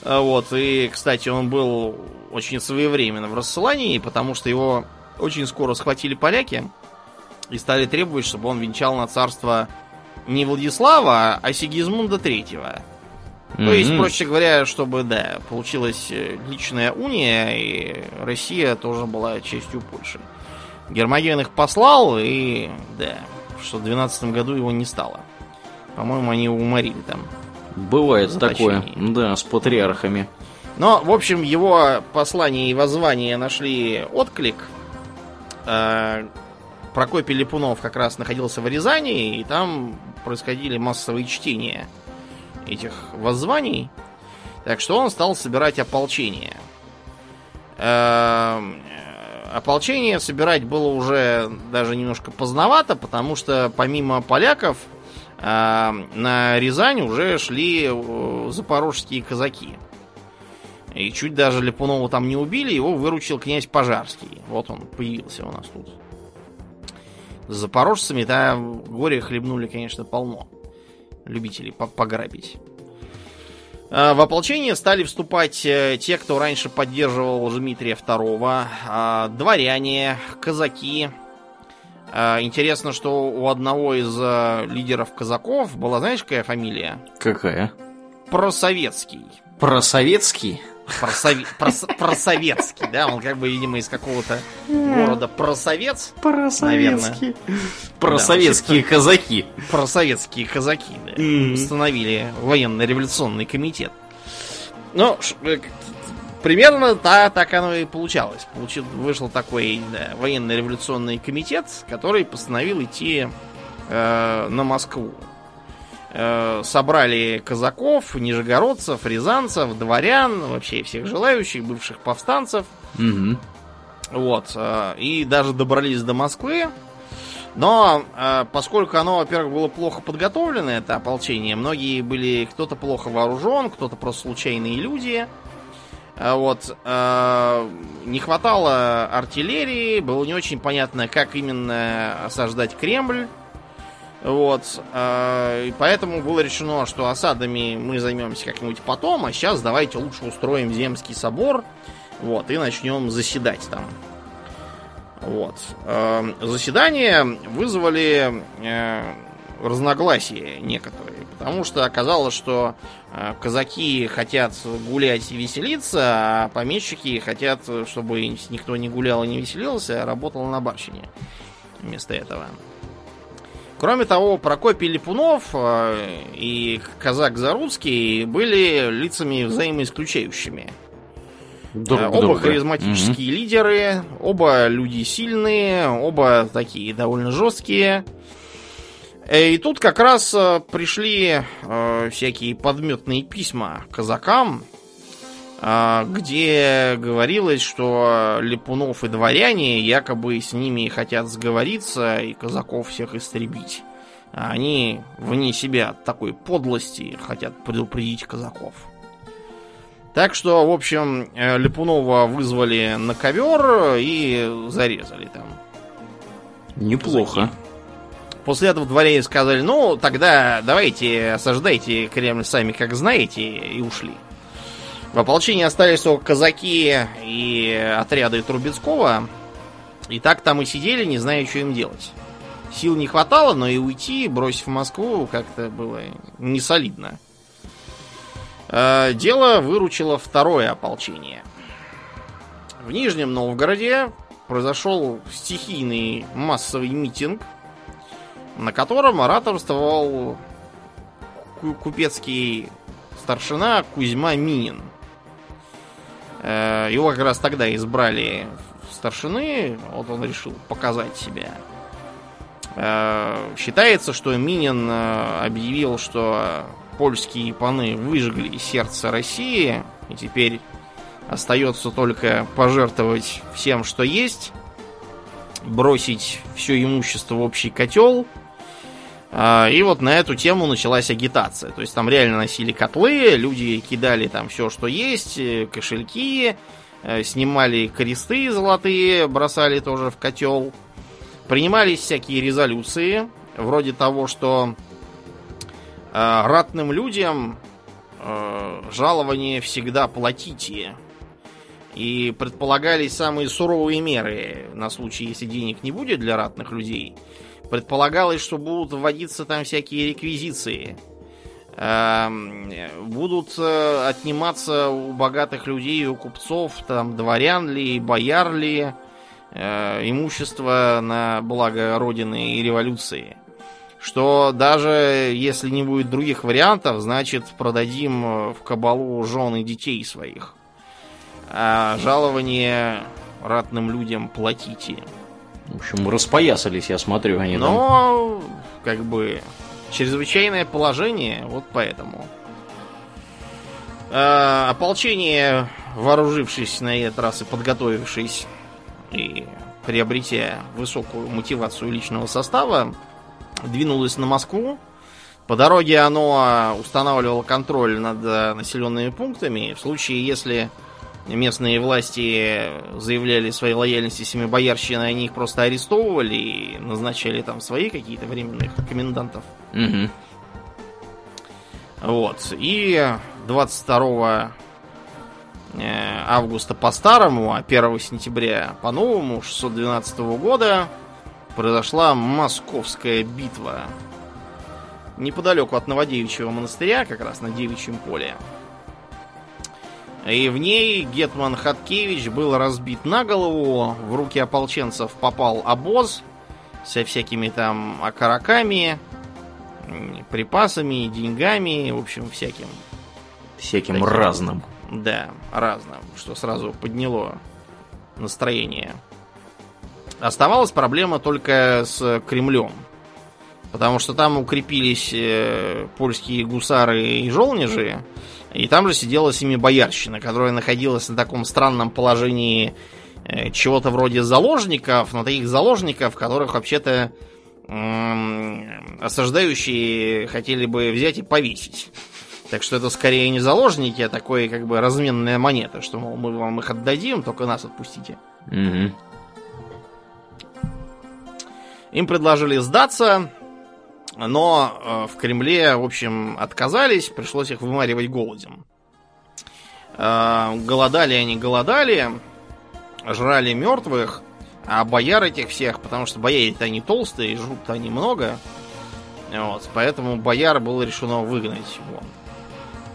вот, и, кстати, он был очень своевременно в рассылании, потому что его очень скоро схватили поляки и стали требовать, чтобы он венчал на царство не Владислава, а Сигизмунда Третьего. Mm-hmm. То есть, проще говоря, чтобы, да, получилась э, личная уния, и Россия тоже была частью Польши. Гермоген их послал, и, да, что в 12 году его не стало. По-моему, они его уморили там. Бывает такое, да, с патриархами. Но, в общем, его послание и воззвание нашли отклик. Э, Прокопий Липунов как раз находился в Рязани, и там происходили массовые чтения этих воззваний. Так что он стал собирать ополчение. Э, ополчение собирать было уже даже немножко поздновато, потому что помимо поляков а на Рязань уже шли э, запорожские казаки. И чуть даже Липунова там не убили, его выручил князь Пожарский. Вот он появился у нас тут. С запорожцами там горе хлебнули, конечно, полно. Любителей пограбить. А в ополчение стали вступать э, те, кто раньше поддерживал Дмитрия II, а, дворяне, казаки, а, интересно, что у одного из э, лидеров казаков была, знаешь, какая фамилия? Какая? Просоветский. Просоветский? Просове... прос... просоветский, да, он как бы, видимо, из какого-то города просовец, Просоветский. Просоветские да, казаки. Просоветские казаки, да, mm-hmm. установили военно-революционный комитет. Ну, э, примерно да, так оно и получалось. Получил, вышел такой да, военно-революционный комитет, который постановил идти э, на Москву. Э, собрали казаков, нижегородцев, рязанцев, дворян, вообще всех желающих, бывших повстанцев. Угу. Вот. Э, и даже добрались до Москвы. Но э, поскольку оно, во-первых, было плохо подготовлено, это ополчение, многие были, кто-то плохо вооружен, кто-то просто случайные люди. Вот. Не хватало артиллерии, было не очень понятно, как именно осаждать Кремль. Вот. Э, и поэтому было решено, что осадами мы займемся как-нибудь потом, а сейчас давайте лучше устроим Земский собор. Вот, и начнем заседать там. Вот. Э, заседание вызвали э, разногласия некоторые, потому что оказалось, что казаки хотят гулять и веселиться, а помещики хотят, чтобы никто не гулял и не веселился, а работал на барщине вместо этого. Кроме того, Прокопий Липунов э, и казак Заруцкий были лицами взаимоисключающими. Друг э, оба друга. харизматические угу. лидеры, оба люди сильные, оба такие довольно жесткие. Э, и тут как раз пришли всякие подметные письма казакам, где говорилось, что Липунов и дворяне якобы с ними хотят сговориться и казаков всех истребить. А они вне себя от такой подлости хотят предупредить казаков. Так что, в общем, э, Липунова вызвали на ковер и зарезали там. Неплохо. Казаки. После этого дворяне сказали, ну, тогда давайте осаждайте Кремль сами, как знаете, и ушли. В ополчении остались только казаки и отряды Трубецкого. И так там и сидели, не зная, что им делать. Сил не хватало, но и уйти, бросив Москву, как-то было не солидно. Э, дело выручило второе ополчение. В Нижнем Новгороде произошел стихийный массовый митинг, на котором ораторствовал купецкий старшина Кузьма Минин. Э, его как раз тогда избрали старшины, вот он решил показать себя. Э, считается, что Минин э, объявил, что польские паны выжгли сердце России, и теперь остается только пожертвовать всем, что есть, бросить все имущество в общий котел – и вот на эту тему началась агитация. То есть там реально носили котлы, люди кидали там все, что есть, э, кошельки, э, снимали кресты золотые, бросали тоже в котел. Принимались всякие резолюции, вроде того, что э, ратным людям жалование всегда платите. И предполагались самые суровые меры на случай, если денег не будет для ратных людей – Предполагалось, что будут вводиться там всякие реквизиции. Эм, будут э, отниматься у богатых людей, у купцов, там, дворян ли, бояр ли, э, имущество на благо Родины и революции. Что даже если не будет других вариантов, значит продадим в кабалу жен и детей своих. А жалование ратным людям платите. В общем, распоясались, я смотрю, они Но, там... как бы, чрезвычайное положение, вот поэтому. Э, ополчение, вооружившись на этот раз и подготовившись, и приобретя высокую мотивацию личного состава, двинулось на Москву. По дороге оно устанавливало контроль над населенными пунктами. В случае, если местные власти заявляли своей лояльности семибоярщины, они их просто арестовывали и назначали там свои какие-то временных комендантов. Угу. Вот. И 22 э, августа по старому, а 1 сентября по новому 612 года произошла Московская битва. Неподалеку от Новодевичьего монастыря, как раз на Девичьем поле. И в ней Гетман Хаткевич был разбит на голову, в руки ополченцев попал обоз со всякими там окороками, припасами, деньгами, в общем, всяким. Всяким таким, разным. Да, разным, что сразу подняло настроение. Оставалась проблема только с Кремлем. Потому что там укрепились э, польские гусары и жолнежи, и там же сидела семи боярщина, которая находилась на таком странном положении э, чего-то вроде заложников, но таких заложников, которых вообще-то осаждающие хотели бы взять и повесить. Так что это скорее не заложники, а такое как бы разменная монета, что, мол, мы вам их отдадим, только нас отпустите. Угу. Им предложили сдаться, но э, в Кремле, в общем, отказались, пришлось их вымаривать голодом. Э, голодали они, голодали, жрали мертвых, а бояр этих всех, потому что бояре-то они толстые, жрут-то они много, вот, поэтому бояр было решено выгнать вон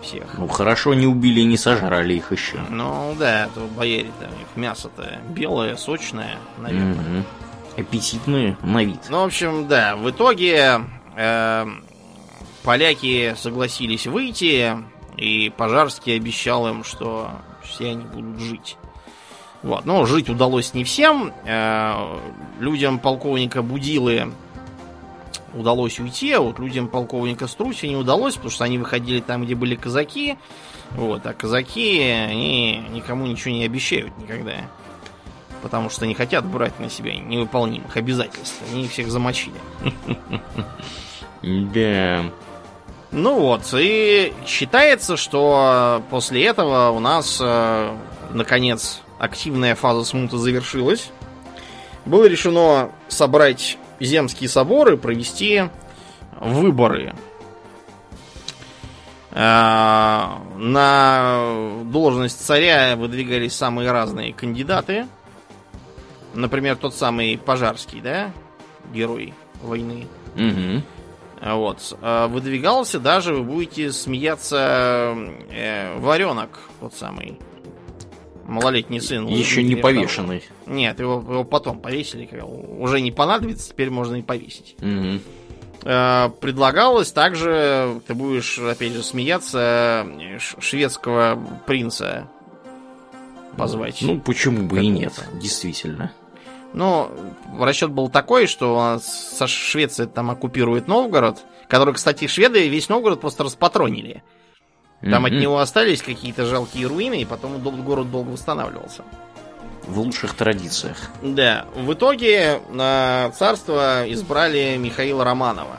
всех. Ну, хорошо не убили и не сожрали их еще. Ну, да, то бояре-то, у них мясо-то белое, сочное, наверное. Угу. Аппетитные на вид. Ну, в общем, да, в итоге поляки согласились выйти, и Пожарский обещал им, что все они будут жить. Вот. Но жить удалось не всем. Э, людям полковника Будилы удалось уйти, а вот людям полковника Струси не удалось, потому что они выходили там, где были казаки. Вот, а казаки, они никому ничего не обещают никогда. Потому что не хотят брать на себя невыполнимых обязательств. Они их всех замочили. Да. Ну вот, и считается, что после этого у нас, э, наконец, активная фаза смута завершилась. Было решено собрать земские соборы, провести выборы. Э, на должность царя выдвигались самые разные кандидаты. Например, тот самый Пожарский, да? Герой войны. Угу. Вот. А выдвигался даже, вы будете смеяться, э, варенок, тот самый малолетний сын. Еще не повешенный. Нет, его, его потом повесили. Уже не понадобится, теперь можно и повесить. Угу. Э, предлагалось также, ты будешь, опять же, смеяться, шведского принца позвать. Ну, почему бы и нет, действительно. Ну, расчет был такой, что со Швеции там оккупирует Новгород, который, кстати, шведы весь Новгород просто распатронили. Там mm-hmm. от него остались какие-то жалкие руины, и потом город долго восстанавливался. В лучших традициях. Да. В итоге на царство избрали Михаила Романова.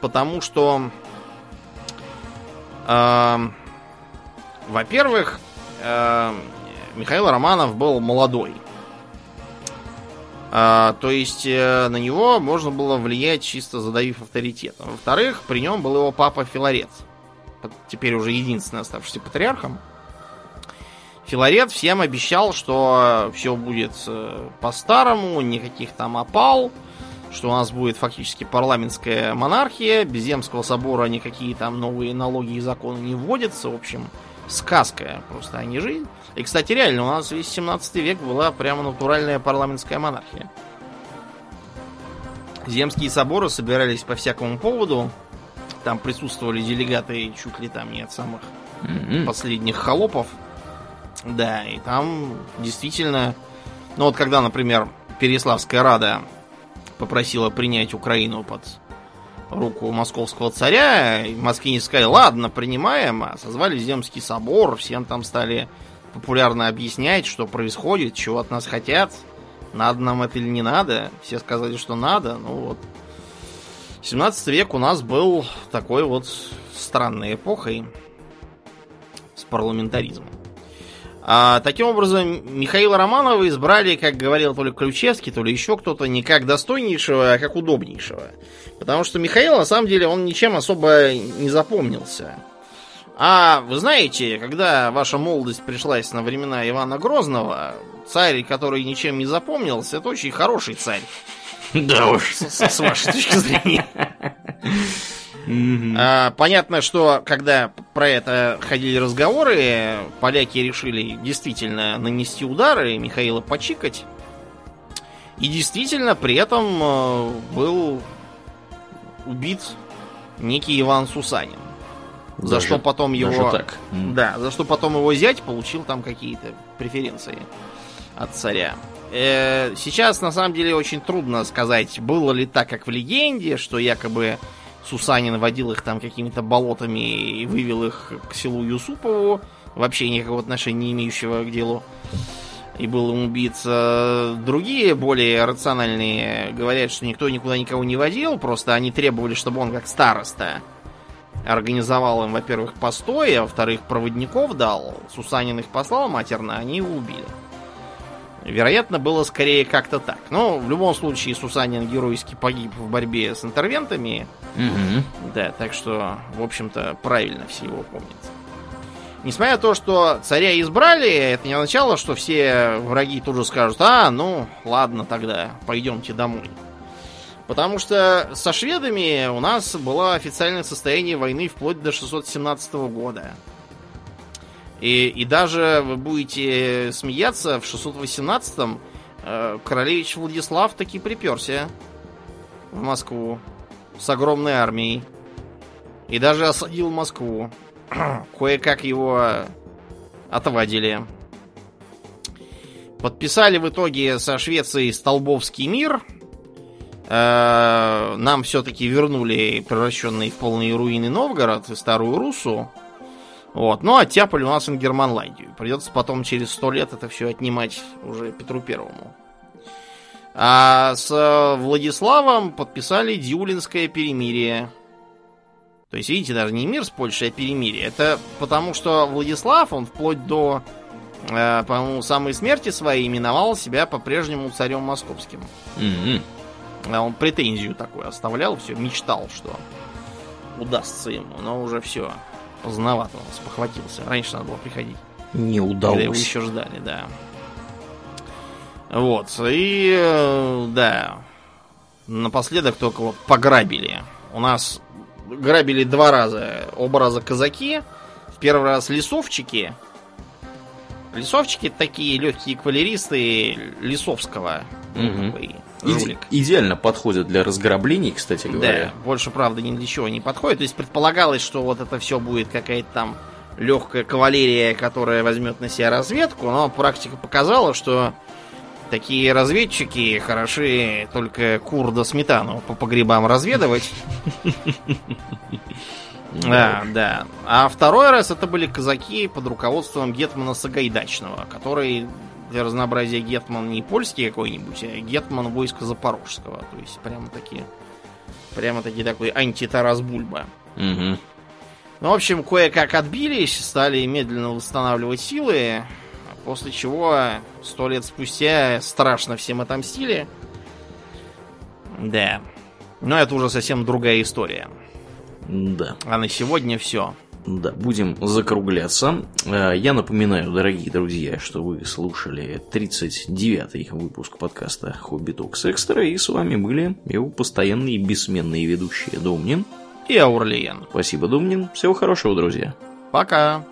Потому что, э, во-первых, э, Михаил Романов был молодой. А, то есть э, на него можно было влиять чисто задавив авторитетом. Во-вторых, при нем был его папа Филарет. Теперь уже единственный оставшийся патриархом. Филарет всем обещал, что все будет э, по-старому, никаких там опал, что у нас будет фактически парламентская монархия, без земского собора никакие там новые налоги и законы не вводятся. В общем, сказка просто, а не жизнь. И, кстати, реально, у нас весь 17 век была прямо натуральная парламентская монархия. Земские соборы собирались по всякому поводу. Там присутствовали делегаты чуть ли там не от самых mm-hmm. последних холопов. Да, и там действительно... Ну вот когда, например, Переславская Рада попросила принять Украину под руку московского царя, москвини сказали, ладно, принимаем, а созвали Земский собор, всем там стали популярно объяснять, что происходит, чего от нас хотят, надо нам это или не надо. Все сказали, что надо. Ну вот. 17 век у нас был такой вот странной эпохой с парламентаризмом. А, таким образом, Михаила Романова избрали, как говорил то ли Ключевский, то ли еще кто-то, не как достойнейшего, а как удобнейшего. Потому что Михаил, на самом деле, он ничем особо не запомнился. А вы знаете, когда ваша молодость пришлась на времена Ивана Грозного, царь, который ничем не запомнился, это очень хороший царь. Да уж. С, с вашей точки зрения. А, понятно, что когда про это ходили разговоры. Поляки решили действительно нанести удары, Михаила почикать. И действительно, при этом э, был убит некий Иван Сусанин. За даже, что потом его... так. Да, за что потом его зять получил там какие-то преференции от царя. Э, сейчас, на самом деле, очень трудно сказать, было ли так, как в легенде, что якобы Сусанин водил их там какими-то болотами и вывел их к селу Юсупову, вообще никакого отношения не имеющего к делу, и был им убит. Другие, более рациональные, говорят, что никто никуда никого не водил, просто они требовали, чтобы он как староста организовал им, во-первых, постой, а во-вторых, проводников дал. Сусанин их послал матерно, они его убили. Вероятно, было скорее как-то так. Но в любом случае Сусанин геройски погиб в борьбе с интервентами. Угу. Да, так что, в общем-то, правильно все его помнят. Несмотря на то, что царя избрали, это не означало, что все враги тут же скажут, а, ну, ладно тогда, пойдемте домой. Потому что со шведами у нас было официальное состояние войны вплоть до 617 года. И, и даже вы будете смеяться, в 618-м э, королевич Владислав таки приперся в Москву с огромной армией. И даже осадил Москву. Кое-как его отвадили. Подписали в итоге со Швецией Столбовский мир. Э, нам все-таки вернули превращенный в полные руины Новгород и Старую Русу. Вот. Ну, а тяпали у нас Ингерманландию. Придется потом через сто лет это все отнимать уже Петру Первому. А с Владиславом подписали Дюлинское перемирие. То есть, видите, даже не мир с Польшей, а перемирие. Это потому, что Владислав, он вплоть до, э, по-моему, самой смерти своей именовал себя по-прежнему царем московским. Mm-hmm. А он претензию такую оставлял, все, мечтал, что удастся ему, но уже все. Поздновато он спохватился. Раньше надо было приходить. Не удалось. Когда его еще ждали, да. Вот. И э, да. Напоследок только вот пограбили. У нас грабили два раза. Оба раза казаки. В первый раз лесовчики. Лесовчики такие легкие кавалеристы Лесовского. Угу. Иде- идеально подходят для разграблений, кстати говоря. Да, больше, правда, ни для чего не подходит. То есть предполагалось, что вот это все будет какая-то там легкая кавалерия, которая возьмет на себя разведку, но практика показала, что такие разведчики хороши только кур до сметану по погребам разведывать. Да, да. А второй раз это были казаки под руководством Гетмана Сагайдачного, который для разнообразия Гетман не польский какой-нибудь, а Гетман войска Запорожского. То есть прямо таки прямо таки такой анти-Тарас Бульба. Угу. Ну, в общем, кое-как отбились, стали медленно восстанавливать силы, после чего сто лет спустя страшно всем отомстили. Да. Но это уже совсем другая история. Да. А на сегодня все. Да, будем закругляться. Э, я напоминаю, дорогие друзья, что вы слушали 39-й выпуск подкаста Хобби Токс Экстра, и с вами были его постоянные бессменные ведущие Домнин и Аурлиен. Спасибо, Домнин. Всего хорошего, друзья. Пока.